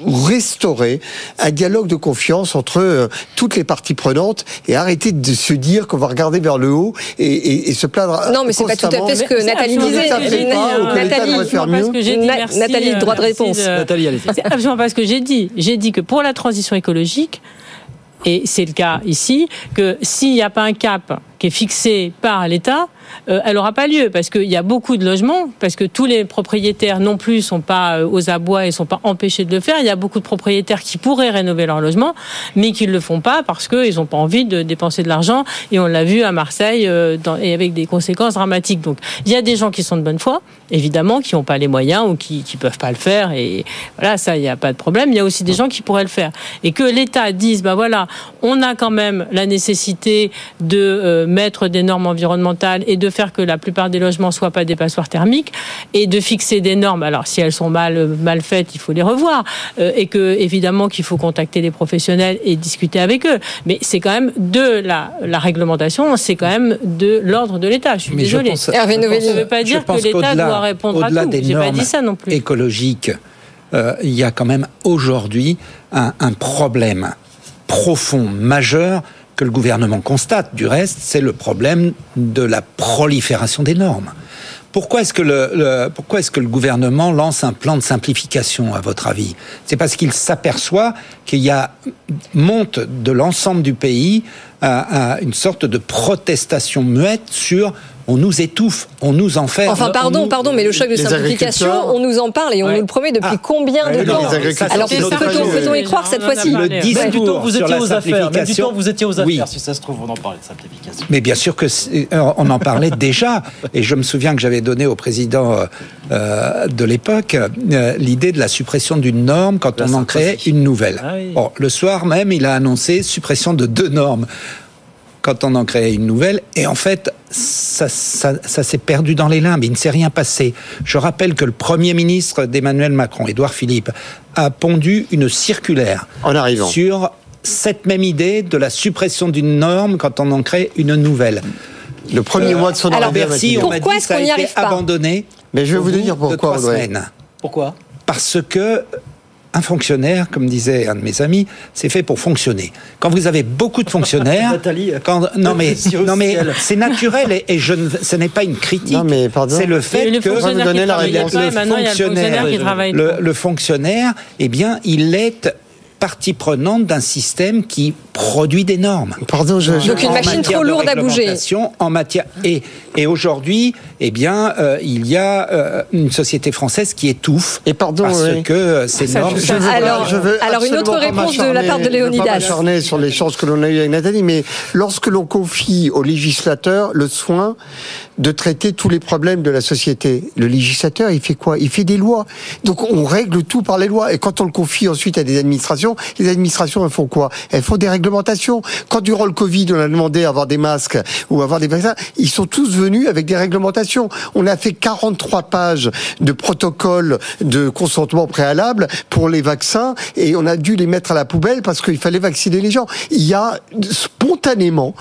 restaurer un dialogue de confiance entre euh, toutes les parties prenantes et arrêter de se dire qu'on va regarder vers le haut et, et- et se plaindre.
Non, mais c'est pas tout à fait ce que Nathalie disait.
l'État
Nathalie,
devrait faire
absolument pas
mieux.
ce que j'ai dit.
Na-
Merci,
Nathalie, droit de réponse.
Nathalie, allez-y.
C'est absolument pas ce que j'ai dit. J'ai dit que pour la transition écologique, et c'est le cas ici, que s'il n'y a pas un cap qui est fixé par l'État, euh, elle n'aura pas lieu parce qu'il y a beaucoup de logements, parce que tous les propriétaires non plus sont pas euh, aux abois et sont pas empêchés de le faire. Il y a beaucoup de propriétaires qui pourraient rénover leur logement, mais qui ne le font pas parce qu'ils n'ont pas envie de dépenser de l'argent. Et on l'a vu à Marseille euh, et avec des conséquences dramatiques. Donc il y a des gens qui sont de bonne foi, évidemment, qui n'ont pas les moyens ou qui ne peuvent pas le faire. Et voilà, ça, il n'y a pas de problème. Il y a aussi des gens qui pourraient le faire. Et que l'État dise, bah voilà, on a quand même la nécessité de mettre des normes environnementales et de faire que la plupart des logements soient pas des passoires thermiques et de fixer des normes. Alors si elles sont mal mal faites, il faut les revoir Euh, et que évidemment qu'il faut contacter les professionnels et discuter avec eux. Mais c'est quand même de la, la réglementation, c'est quand même de l'ordre de l'État. Je suis
Mais je
désolée.
pense-
Hervé
je.
Ça ne veut pas dire que
pense
l'État doit répondre à tout.
des
J'ai pas
normes
dit ça non plus.
écologiques, euh, il y a quand même aujourd'hui un, un problème profond, majeur, que le gouvernement constate. Du reste, c'est le problème de la prolifération des normes. Pourquoi est-ce que le, gouvernement lance un plan de simplification, à votre avis? C'est parce qu'il s'aperçoit qu'il y a monte de l'ensemble du pays à- à une sorte de protestation muette sur on nous étouffe, on nous enferme.
Enfin,
on
pardon,
nous-
pardon, mais le choc de
Les
simplification, on nous en parle et on
Ouais.
nous le promet depuis
Ah.
combien de
Ouais,
temps Alors peut-on
avis.
y croire cette fois-ci.
Le
Même du temps
discours
vous
sur
étiez
la
aux affaires, même du temps vous étiez aux
Oui.
affaires, si ça se trouve, on en parlait de simplification.
Mais bien sûr que euh, on en parlait déjà, et je me souviens que j'avais donné au président euh, euh, de l'époque euh, l'idée de la suppression d'une norme quand
La
on en créait une nouvelle.
Ah oui.
Bon, le soir même, il a annoncé suppression de deux normes quand on en créait une nouvelle, et en fait, ça, ça- ça s'est perdu dans les limbes, il ne s'est rien passé. Je rappelle que le Premier ministre d'Emmanuel Macron, Édouard Philippe, a pondu une circulaire
En arrivant.
sur cette même idée de la suppression d'une norme quand on en crée une nouvelle.
Le premier
Euh,
mois de son
alors,
Bercy, on m'a
Pourquoi
dit
est-ce
ça a
qu'on n'y
été
arrive pas?
abandonné.
Mais je vais vous dire
de
pourquoi.
Pourquoi?
Parce que un fonctionnaire, comme disait un de mes amis, c'est fait pour fonctionner. Quand vous avez beaucoup de fonctionnaires,
Nathalie,
quand, non mais, non mais c'est naturel et, et je ne, ce n'est pas une critique.
Non, mais pardon.
C'est le fait que
vous donnez la réponse.
le
fonctionnaire qui travaille
le,
trop.
le fonctionnaire, eh bien, il est partie prenante d'un système qui produit des normes.
Pardon, je, je-
Donc une machine trop
de
lourde à bouger.
réglementation, En matière et et aujourd'hui, eh bien, euh, il y a euh, une société française qui étouffe
Et pardon,
parce
oui.
que euh, ces
Ça,
normes.
je- Alors-
veux
alors, une autre réponse de la part de
m'acharner- je veux
Léonidas.
pas sur les chances que l'on a eues avec Nathalie, mais lorsque l'on confie au législateur le soin de traiter tous les problèmes de la société, le législateur, il fait quoi? Il fait des lois. Donc on règle tout par les lois. Et quand on le confie ensuite à des administrations, les administrations, elles font quoi? Elles font des Quand durant le Covid, on a demandé à avoir des masques ou avoir des vaccins, ils sont tous venus avec des réglementations. On a fait 43 pages de protocoles de consentement préalable pour les vaccins et on a dû les mettre à la poubelle parce qu'il fallait vacciner les gens. Il y a spontanément,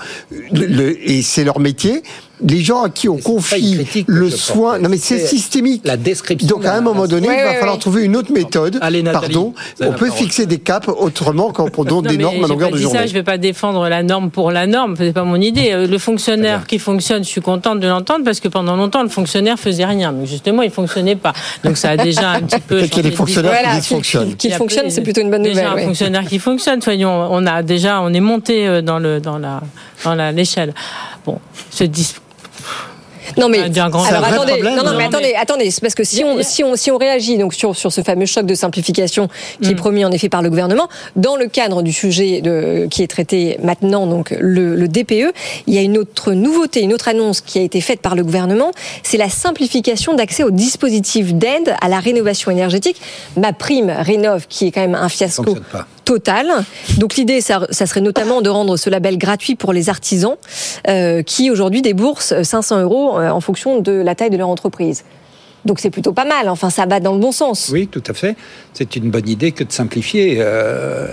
et c'est leur métier, les gens à qui on confie le soin, non mais c'est systémique.
la description
Donc à un moment donné,
Ouais,
il va
ouais,
falloir
ouais.
trouver une autre méthode.
Allez, Nathalie,
Pardon, on peut fixer des caps autrement qu'en
Non,
des normes à longueur de journée.
ça, je vais pas défendre la norme pour la norme, c'est pas mon idée. Euh, Le fonctionnaire qui fonctionne, je suis contente de l'entendre parce que pendant longtemps le fonctionnaire faisait rien, mais justement il fonctionnait pas. Donc ça a déjà un petit peu.
Qu'il y a des fonctionnaires
Voilà,
qui dysfonctionnent.
qui- qu'il
Il y a
fonctionne,
plus-
c'est plutôt une bonne
déjà
nouvelle,
un
ouais.
fonctionnaire qui fonctionne. Soyons, on a déjà, on est monté euh, dans le dans la dans la l'échelle. Bon, ce dis-
Non mais
Ça a dit un grand-
alors attendez,
problème,
non, non,
non,
mais
mais-
attendez, attendez, c'est parce que si on si on si on réagit donc sur sur ce fameux choc de simplification qui est
Mm.
promis en effet par le gouvernement dans le cadre du sujet de, qui est traité maintenant donc le, le DPE, il y a une autre nouveauté, une autre annonce qui a été faite par le gouvernement, c'est la simplification d'accès aux dispositifs d'aide à la rénovation énergétique. Ma prime rénove qui est quand même un fiasco. Total. Donc l'idée, ça, ça, serait notamment de rendre ce label gratuit pour les artisans euh, qui aujourd'hui déboursent 500 euros euh, en fonction de la taille de leur entreprise. Donc c'est plutôt pas mal, enfin ça va dans le bon sens.
Oui, tout à fait. C'est une bonne idée que de simplifier. Euh,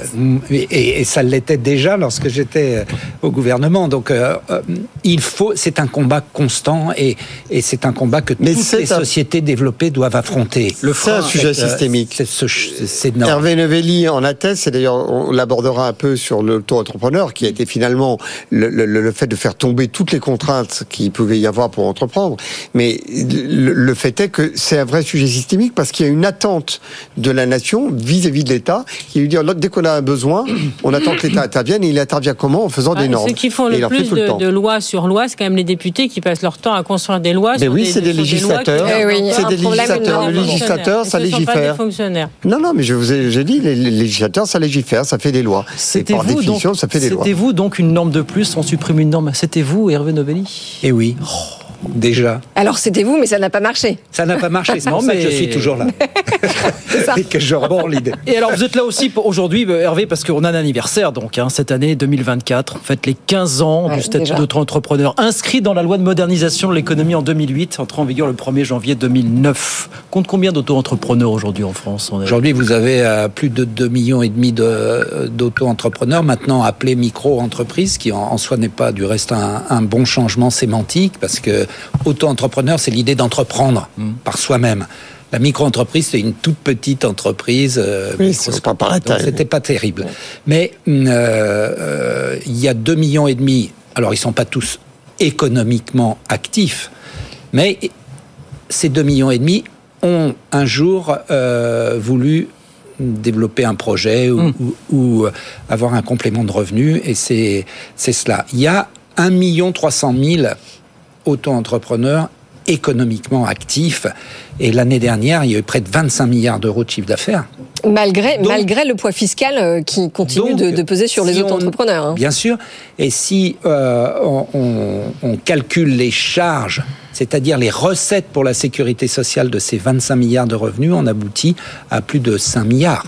et, et, ça l'était déjà lorsque j'étais euh, au gouvernement. Donc euh, euh, il faut, c'est un combat constant et, et c'est un combat que
Mais
toutes les
un...
sociétés développées doivent affronter.
Le c'est un sujet systémique.
C'est
Hervé Novelli en atteste, et d'ailleurs on l'abordera un peu sur l'auto-entrepreneur, qui a été finalement le, le, le, fait de faire tomber toutes les contraintes qu'il pouvait y avoir pour entreprendre. Mais le, le fait est que que c'est un vrai sujet systémique parce qu'il y a une attente de la nation vis-à-vis de l'État qui lui dit dès qu'on a un besoin, on attend que l'État intervienne et il intervient comment En faisant des normes.
Ceux qui font le plus de, de, lois sur loi, c'est quand même les députés qui passent leur temps à construire des lois.
Mais oui, c'est des, des, législateurs.
Des
oui, c'est des législateurs. Le législateur, ça légifère. Non, non, mais je vous ai, j'ai dit, les législateurs, ça légifère, ça fait des lois.
C'était
par
vous,
définition,
donc,
ça fait des lois.
C'était vous, donc, une norme de plus, on supprime une norme. C'était vous, Hervé Novelli?
Eh oui. Oh déjà.
Alors c'était vous, mais ça n'a pas marché.
Ça n'a pas marché, ça que je suis toujours là. et que je reprends l'idée.
Et alors vous êtes là aussi aujourd'hui, Hervé, parce qu'on a un anniversaire, donc hein, cette année 2024, en fait les 15 ans
Ouais,
du statut d'auto-entrepreneur inscrit dans la loi de modernisation de l'économie en 2008, entré en vigueur le 1er janvier 2009. Compte combien d'auto-entrepreneurs aujourd'hui en France
Aujourd'hui, vous avez euh, plus de 2 millions et demi de- d'auto-entrepreneurs, maintenant appelés micro-entreprises, qui en, en soi n'est pas du reste un, un bon changement sémantique, parce que auto-entrepreneur, c'est l'idée d'entreprendre par soi-même. La micro-entreprise, c'est une toute petite entreprise. euh,
Oui, c'est pas.
C'était pas terrible. Mais euh, euh, il y a 2 millions et demi. Alors, ils sont pas tous économiquement actifs, mais ces 2 millions et demi ont un jour euh, voulu développer un projet ou, ou- ou avoir un complément de revenus, et c'est c'est cela. Il y a 1 300 000 auto-entrepreneurs économiquement actifs, et l'année dernière, il y a eu près de 25 milliards d'euros de chiffre d'affaires.
Malgré, malgré le poids fiscal euh, qui continue de, de peser sur les
si
auto-entrepreneurs. hein.
Bien sûr. Et si euh, on, on- on calcule les charges, c'est-à-dire les recettes pour la sécurité sociale de ces 25 milliards de revenus, on aboutit à plus de 5 milliards.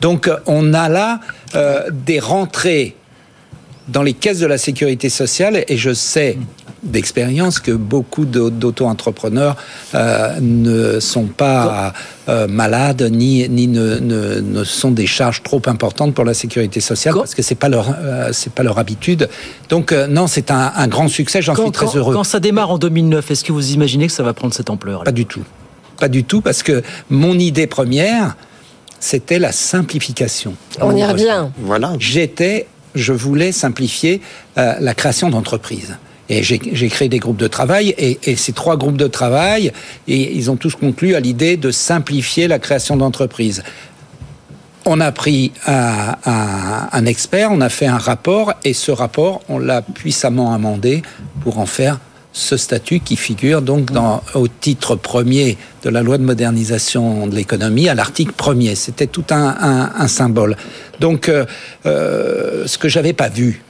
Donc on a là euh, des rentrées dans les caisses de la sécurité sociale et je sais d'expérience que beaucoup d'au- d'auto-entrepreneurs euh, ne sont pas euh, malades ni, ni ne, ne, ne sont des charges trop importantes pour la sécurité sociale parce que c'est pas leur euh, c'est pas leur habitude. Donc euh, non, c'est un, un grand succès. J'en suis très
quand-
heureux.
quand ça démarre en 2009, est-ce que vous imaginez que ça va prendre cette ampleur
Pas du tout. Pas du tout, parce que mon idée première, c'était la simplification.
On y revient.
Voilà.
J'étais, je voulais simplifier euh, la création d'entreprises. Et j'ai créé des groupes de travail, et, ces trois groupes de travail, ils ont tous conclu à l'idée de simplifier la création d'entreprises. On a pris un, expert, on a fait un rapport, et ce rapport, on l'a puissamment amendé pour en faire ce statut qui figure donc au titre premier de la loi de modernisation de l'économie, à l'article premier. C'était tout un symbole. Donc, euh, euh, ce que j'avais pas vu,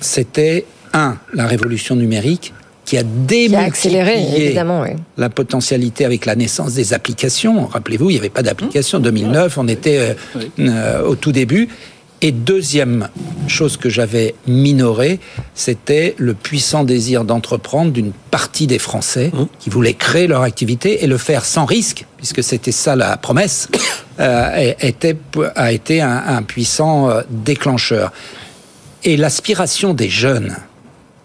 c'était un, la révolution numérique qui a
Qui a accéléré,
démultiplié
évidemment. oui.
la potentialité avec la naissance des applications. Rappelez-vous, il n'y avait pas d'application. En 2009, on était euh, euh, au tout début. Et deuxième chose que j'avais minorée, c'était le puissant désir d'entreprendre d'une partie des Français qui voulaient créer leur activité et le faire sans risque, puisque c'était ça la promesse, euh, était, a été un, un puissant euh, déclencheur. Et l'aspiration des jeunes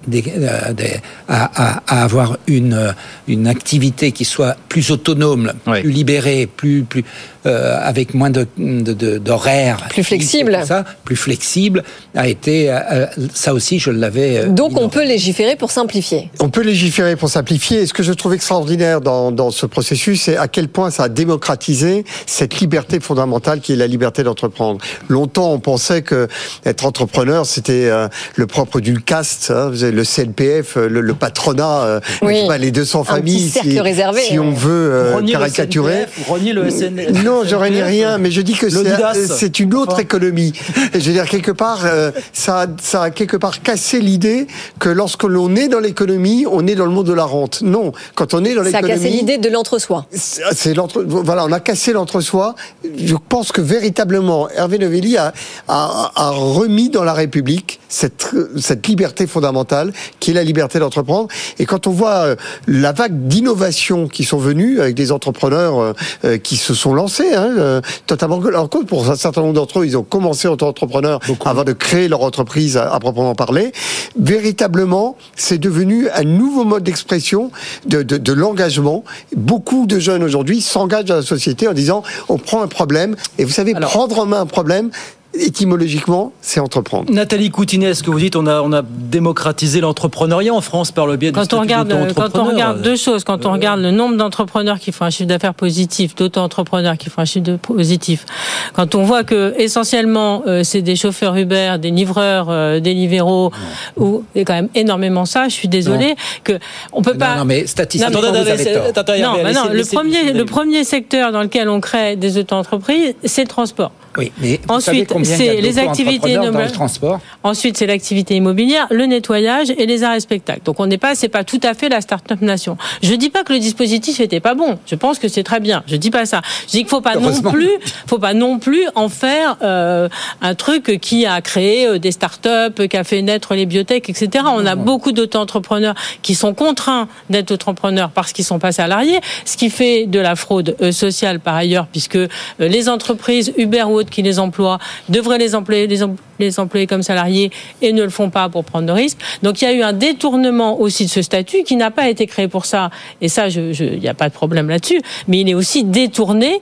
des- euh, des- à, à- à avoir une, euh, une activité qui soit plus autonome, plus libérée, plus, plus euh, avec moins de, de- de- d'horaires,
Plus flexible.
ça, plus flexible, a été euh, euh, ça aussi je l'avais.
Donc on peut légiférer pour simplifier.
On peut légiférer pour simplifier. Et ce que je trouve extraordinaire dans, dans ce processus, c'est à quel point ça a démocratisé cette liberté fondamentale qui est la liberté d'entreprendre. Longtemps, on pensait que être entrepreneur, c'était euh, le propre du caste, hein, vous avez le CNPF, le, le patronat, euh,
Oui.
je sais pas, les 200
Un
familles.
petit cercle
si,
réservé,
si on veut euh,
Renier le
caricaturer.
CNPF, renier le SN...
non, je renie rien, mais je dis que c'est c'est une autre économie. Et je veux dire, quelque part, euh, ça, a- ça a quelque part cassé l'idée que lorsque l'on est dans l'économie, on est dans le monde de la rente. Non, quand on est dans
Ça a
l'économie...
cassé l'idée de l'entre-soi.
C'est l'entre, voilà, on a cassé l'entre-soi. Je pense que véritablement, Hervé Novelli a, a, a remis dans la République cette, cette liberté fondamentale qui est la liberté d'entreprendre. Et quand on voit euh, la vague d'innovations qui sont venues avec des entrepreneurs euh, euh, qui se sont lancés, hein, euh, totalement en compte pour un certain nombre d'entre eux, ils ont commencé en tant qu'entrepreneurs avant de créer leur entreprise à, à proprement parler. Véritablement, c'est devenu un nouveau mode d'expression de, de, de l'engagement. Beaucoup de jeunes aujourd'hui s'engagent dans la société en disant on prend un problème et vous savez prendre en main un problème étymologiquement, c'est entreprendre.
Nathalie Coutinet, ce que vous dites, on a, on a démocratisé l'entrepreneuriat en France par le biais du
Quand on regarde, quand on regarde deux choses, quand on regarde le nombre d'entrepreneurs qui font un chiffre d'affaires positif, d'auto-entrepreneurs qui font un chiffre de positif, quand on voit que essentiellement euh, c'est des chauffeurs Uber, des livreurs, euh, des libéraux, ou et quand même énormément ça, je suis désolée que on peut
Non,
pas.
non, mais statistiquement,
Non, mais-
vous avez tort.
attends,
non, mais non, le premier, le premier secteur dans lequel on crée des auto-entreprises, c'est le transport.
Oui, mais
Ensuite, c'est les activités
dans le
innovables.
transport
Ensuite, c'est l'activité immobilière, le nettoyage et les arts et spectacles. Donc, on n'est pas, c'est pas tout à fait la start-up nation. Je dis pas que le dispositif était pas bon. Je pense que c'est très bien. Je dis pas ça. Je dis qu'il faut pas non plus, faut pas non plus en faire euh, un truc qui a créé euh, des start-up, qui a fait naître les biotech, etc. On a beaucoup d'auto-entrepreneurs qui sont contraints d'être entrepreneurs parce qu'ils sont pas salariés, ce qui fait de la fraude euh, sociale par ailleurs, puisque euh, les entreprises Uber ou autres qui les emploient devraient les employer, les, em- les employer comme salariés et ne le font pas pour prendre de risques. Donc il y a eu un détournement aussi de ce statut qui n'a pas été créé pour ça. Et ça, il n'y a pas de problème là-dessus. Mais il est aussi détourné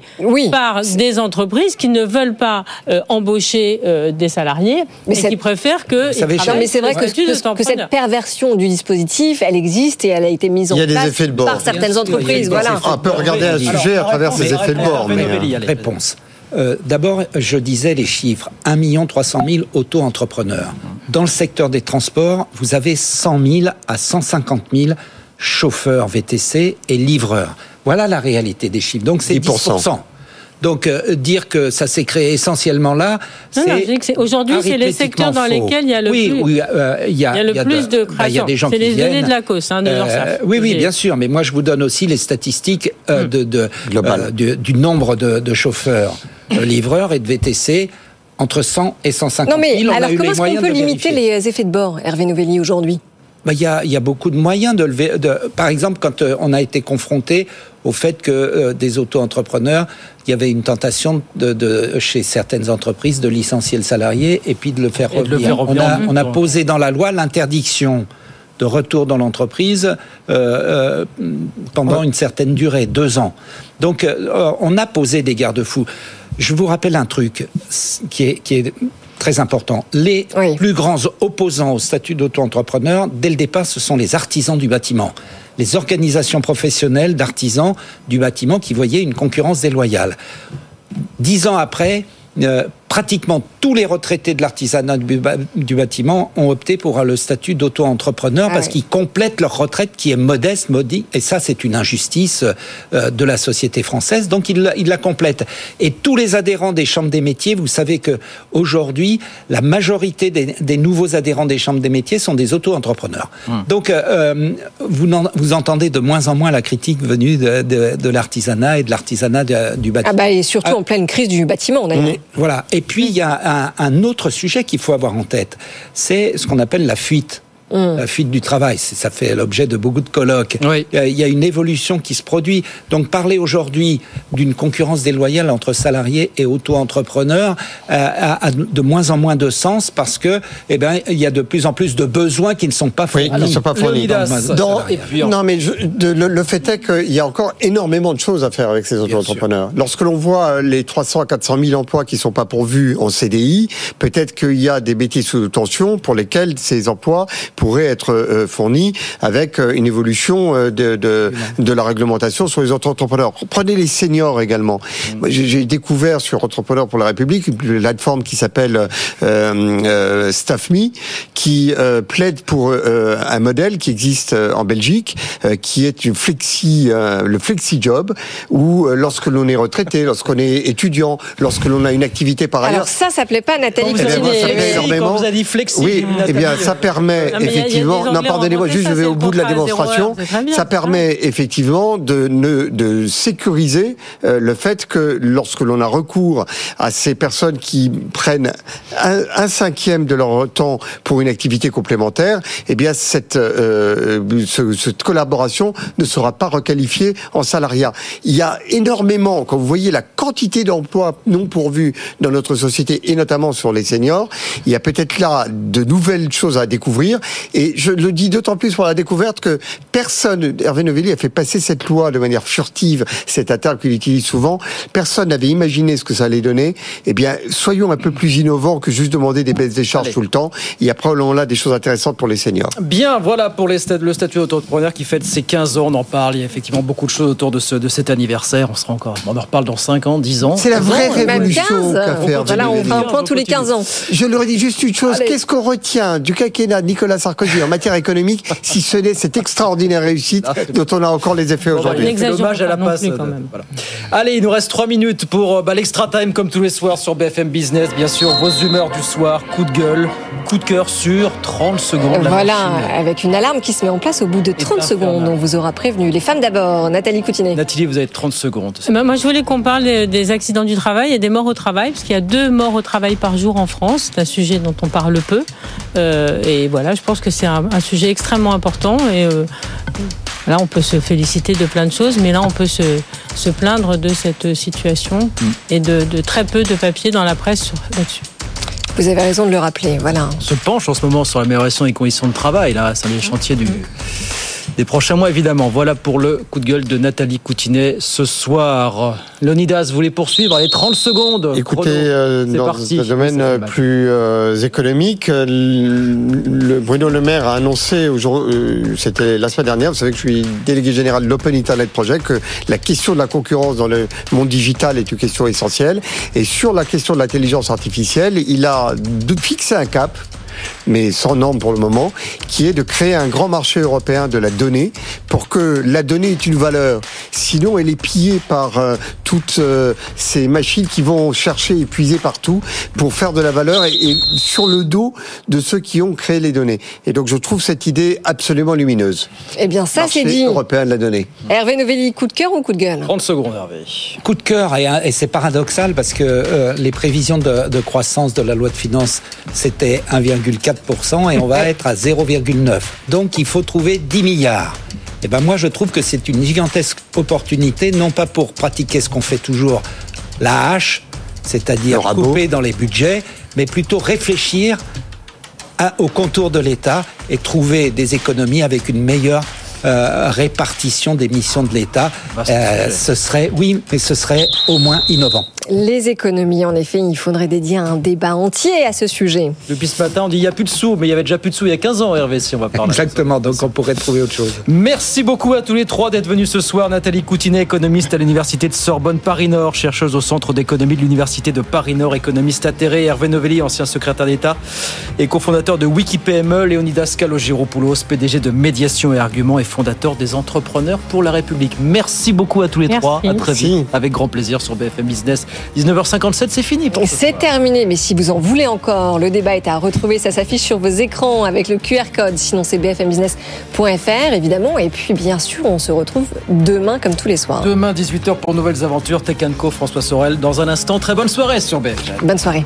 par des entreprises qui ne veulent pas euh, embaucher euh, des salariés
Mais
et qui préfèrent que.
Ah non, mais c'est vrai que, que- que cette perversion du dispositif, elle existe et elle a été mise en place
effets de bord.
par certaines entreprises. Voilà.
On peut regarder un sujet à travers ses effets de bord. mais, euh,
Réponse. Euh, D'abord, je disais les chiffres 1 300 000 auto-entrepreneurs. Dans le secteur des transports, vous avez 100 000 à 150 000 chauffeurs VTC et livreurs. Voilà la réalité des chiffres. Donc c'est 10%.
10%.
Donc euh, dire que ça s'est créé essentiellement là,
Non, non,
c'est
aujourd'hui, c'est les secteurs dans lesquels il y a le
oui,
plus-
oui, euh, il y a,
il y a le plus de
bah, il y a des gens
C'est
qui
les données
viennent.
de la cause, hein, de
Euh, oui, oui, bien sûr, mais moi je vous donne aussi les statistiques euh, de, de, euh, du, du nombre de, de chauffeurs, livreurs et de VTC entre 100 et 150
Non, mais
000. On a
alors comment est-ce qu'on peut
de
limiter
vérifier.
les effets de bord, Hervé Novelli, aujourd'hui?
Bah, Il y, a, il y a beaucoup de moyens de lever. De, par exemple, quand euh, on a été confronté au fait que euh, des auto-entrepreneurs, il y avait une tentation de, de, chez certaines entreprises de licencier le salarié et puis de le faire
Et de le
revenir.
faire revenir
on, a, on a posé dans la loi l'interdiction de retour dans l'entreprise euh, euh, pendant une certaine durée, deux ans. Donc, euh, on a posé des garde-fous. Je vous rappelle un truc qui est, qui est très important. Les plus grands opposants au statut d'auto-entrepreneur, dès le départ, ce sont les artisans du bâtiment. Les organisations professionnelles d'artisans du bâtiment qui voyaient une concurrence déloyale. Dix ans après, euh, pratiquement tous les retraités de l'artisanat du, bâtiment ont opté pour le statut d'auto-entrepreneur
Ah
parce
oui.
qu'ils complètent leur retraite qui est modeste, maudit. Et ça, c'est une injustice euh, de la société française. Donc, ils, la- ils la complètent. Et tous les adhérents des chambres des métiers, vous savez que aujourd'hui, la majorité des, des nouveaux adhérents des chambres des métiers sont des auto-entrepreneurs. Donc, euh, euh, vous, entendez de moins en moins la critique venue de, de- de l'artisanat et de l'artisanat du bâtiment.
Ah bah et surtout en pleine crise du bâtiment, d'ailleurs.
Voilà. Et puis, il y a un, un autre sujet qu'il faut avoir en tête. C'est ce qu'on appelle la fuite. La fuite du travail, C'est- ça fait l'objet de beaucoup de colloques. Euh, Il y a une évolution qui se produit. Donc parler aujourd'hui d'une concurrence déloyale entre salariés et auto-entrepreneurs euh, a, a de moins en moins de sens parce que, eh ben, il y a de plus en plus de besoins qui ne sont pas fournis.
ne sont pas fournis.
dans
non, mais je- de- le, le fait est qu'il y a encore énormément de choses à faire avec ces auto-entrepreneurs. Lorsque l'on voit euh, les 300 à 400 000 emplois qui sont pas pourvus en CDI, peut-être qu'il y a des métiers sous tension pour lesquels ces emplois pourraient être euh, fournis avec euh, une évolution euh, de, de, de la réglementation sur les entrepreneurs. Prenez les seniors également. Moi, J'ai découvert sur Entrepreneurs pour la République une plateforme qui s'appelle euh, euh, StaffMe, qui euh, plaide pour euh, un modèle qui existe en Belgique, euh, qui est une flexi, euh, le flexi job, où euh, lorsque l'on est retraité, lorsqu'on est étudiant, lorsque l'on a une activité par ailleurs,
Alors ça, ça plaît pas à Nathalie
Eh ben, moi, ça
Coutinier.
plaît énormément.
Quand vous avez dit flexi,
Oui, eh bien, ça permet Effectivement. Non, pardonnez-moi, juste, je vais au bout de la démonstration. ça. permet effectivement de, ne, de sécuriser euh, le fait que lorsque l'on a recours à ces personnes qui prennent un, un cinquième de leur temps pour une activité complémentaire, eh bien, cette, euh, ce- cette collaboration ne sera pas requalifiée en salariat. Il y a énormément, quand vous voyez la quantité d'emplois non pourvus dans notre société et notamment sur les seniors, il y a peut-être là de nouvelles choses à découvrir. Et je le dis d'autant plus pour la découverte que personne, Hervé Novelli a fait passer cette loi de manière furtive, cet terme qu'il utilise souvent. Personne n'avait imaginé ce que ça allait donner. Eh bien, soyons un peu plus innovants que juste demander des baisses des charges tout le temps. Il y a probablement là des choses intéressantes pour les seniors.
Bien, voilà pour les stat- le statut d'auto-entrepreneur qui fête ses 15 ans. On en parle. Il y a effectivement beaucoup de choses autour de, ce, de cet anniversaire. On sera encore, on en reparle dans 5 ans, 10 ans.
C'est la vraie
Bon, même
révolution
15.
qu'a fait Hervé
Voilà, on fait un point tous les 15 ans.
Je leur ai dit juste une chose. Qu'est-ce qu'on retient du quinquennat de Nicolas Sarkozy en matière économique, si ce n'est cette extraordinaire réussite dont on a encore les effets
bah,
aujourd'hui
c'est dommage à la passe.
plus, quand même.
voilà. Allez, il nous reste 3 minutes pour euh, bah, l'extra time comme tous les soirs sur BFM Business. Bien sûr, vos humeurs du soir, coup de gueule, coup de cœur sur 30 secondes.
Voilà,
machine.
avec une alarme qui se met en place au bout de 30 secondes. On vous aura prévenu. Les femmes d'abord. Nathalie Coutinet.
Nathalie, vous avez 30 secondes.
Ben, moi, je voulais qu'on parle des- des accidents du travail et des morts au travail, parce qu'il y a deux morts au travail par jour en France. C'est un sujet dont on parle peu. Euh, et voilà, je pense que c'est un, un sujet extrêmement important. Et euh, là, on peut se féliciter de plein de choses, mais là, on peut se, se plaindre de cette situation et de, de très peu de papier dans la presse sur- là-dessus.
Vous avez raison de le rappeler. Voilà.
On se penche en ce moment sur l'amélioration des conditions de travail. Là, c'est un des chantiers du, des prochains mois, évidemment. Voilà pour le coup de gueule de Nathalie Coutinet ce soir. Leonidas, vous voulez poursuivre Les 30 secondes.
Écoutez, euh, dans
parti.
un domaine euh, plus euh, économique, le, Bruno Le Maire a annoncé aujourd'hui, euh, c'était la semaine dernière, vous savez que je suis délégué général de l'Open Internet Project, que la question de la concurrence dans le monde digital est une question essentielle. Et sur la question de l'intelligence artificielle, il a fixé un cap mais sans norme pour le moment, qui est de créer un grand marché européen de la donnée pour que la donnée ait une valeur. Sinon, elle est pillée par euh, toutes euh, ces machines qui vont chercher et puiser partout pour faire de la valeur et, et sur le dos de ceux qui ont créé les données. Et donc, je trouve cette idée absolument lumineuse.
Eh bien, ça, c'est dit.
européen de la donnée.
Hervé Novelli, coup de cœur ou coup de gueule?
30 secondes, Hervé.
Coup de cœur, et, et c'est paradoxal parce que euh, les prévisions de, de croissance de la loi de finances, c'était 1,4% et on va être à 0,9%. Donc il faut trouver 10 milliards. Et ben moi je trouve que c'est une gigantesque opportunité, non pas pour pratiquer ce qu'on fait toujours, la hache, c'est-à-dire couper dans les budgets, mais plutôt réfléchir à- au contour de l'État et trouver des économies avec une meilleure euh, répartition des missions de l'État. Euh, ce serait, oui, mais ce serait au moins innovant.
Les économies, en effet, il faudrait dédier un débat entier à ce sujet.
Depuis ce matin, on dit il n'y a plus de sous, mais il y avait déjà plus de sous il y a 15 ans, Hervé, si on va parler.
Exactement, donc on pourrait trouver autre chose.
Merci beaucoup à tous les trois d'être venus ce soir. Nathalie Coutinet, économiste à l'Université de Sorbonne Paris-Nord, chercheuse au Centre d'économie de l'Université de Paris-Nord, économiste atterré. Hervé Novelli, ancien secrétaire d'État et cofondateur de WikiPME. Léonidas Kalogiropoulos, PDG de Médiation et Arguments et fondateur des Entrepreneurs pour la République. Merci beaucoup à tous les
Merci.
trois. À très
Merci.
vite. Avec grand plaisir sur BFM Business. 19h57, c'est fini. pour ce
C'est terminé, mais si vous en voulez encore, le débat est à retrouver. Ça s'affiche sur vos écrans avec le QR code. Sinon, c'est bfmbusiness.fr, évidemment. Et puis, bien sûr, on se retrouve demain, comme tous les soirs.
Demain, 18h pour Nouvelles Aventures. Tech Co, François Sorel. Dans un instant, très bonne soirée sur BFM.
Bonne soirée.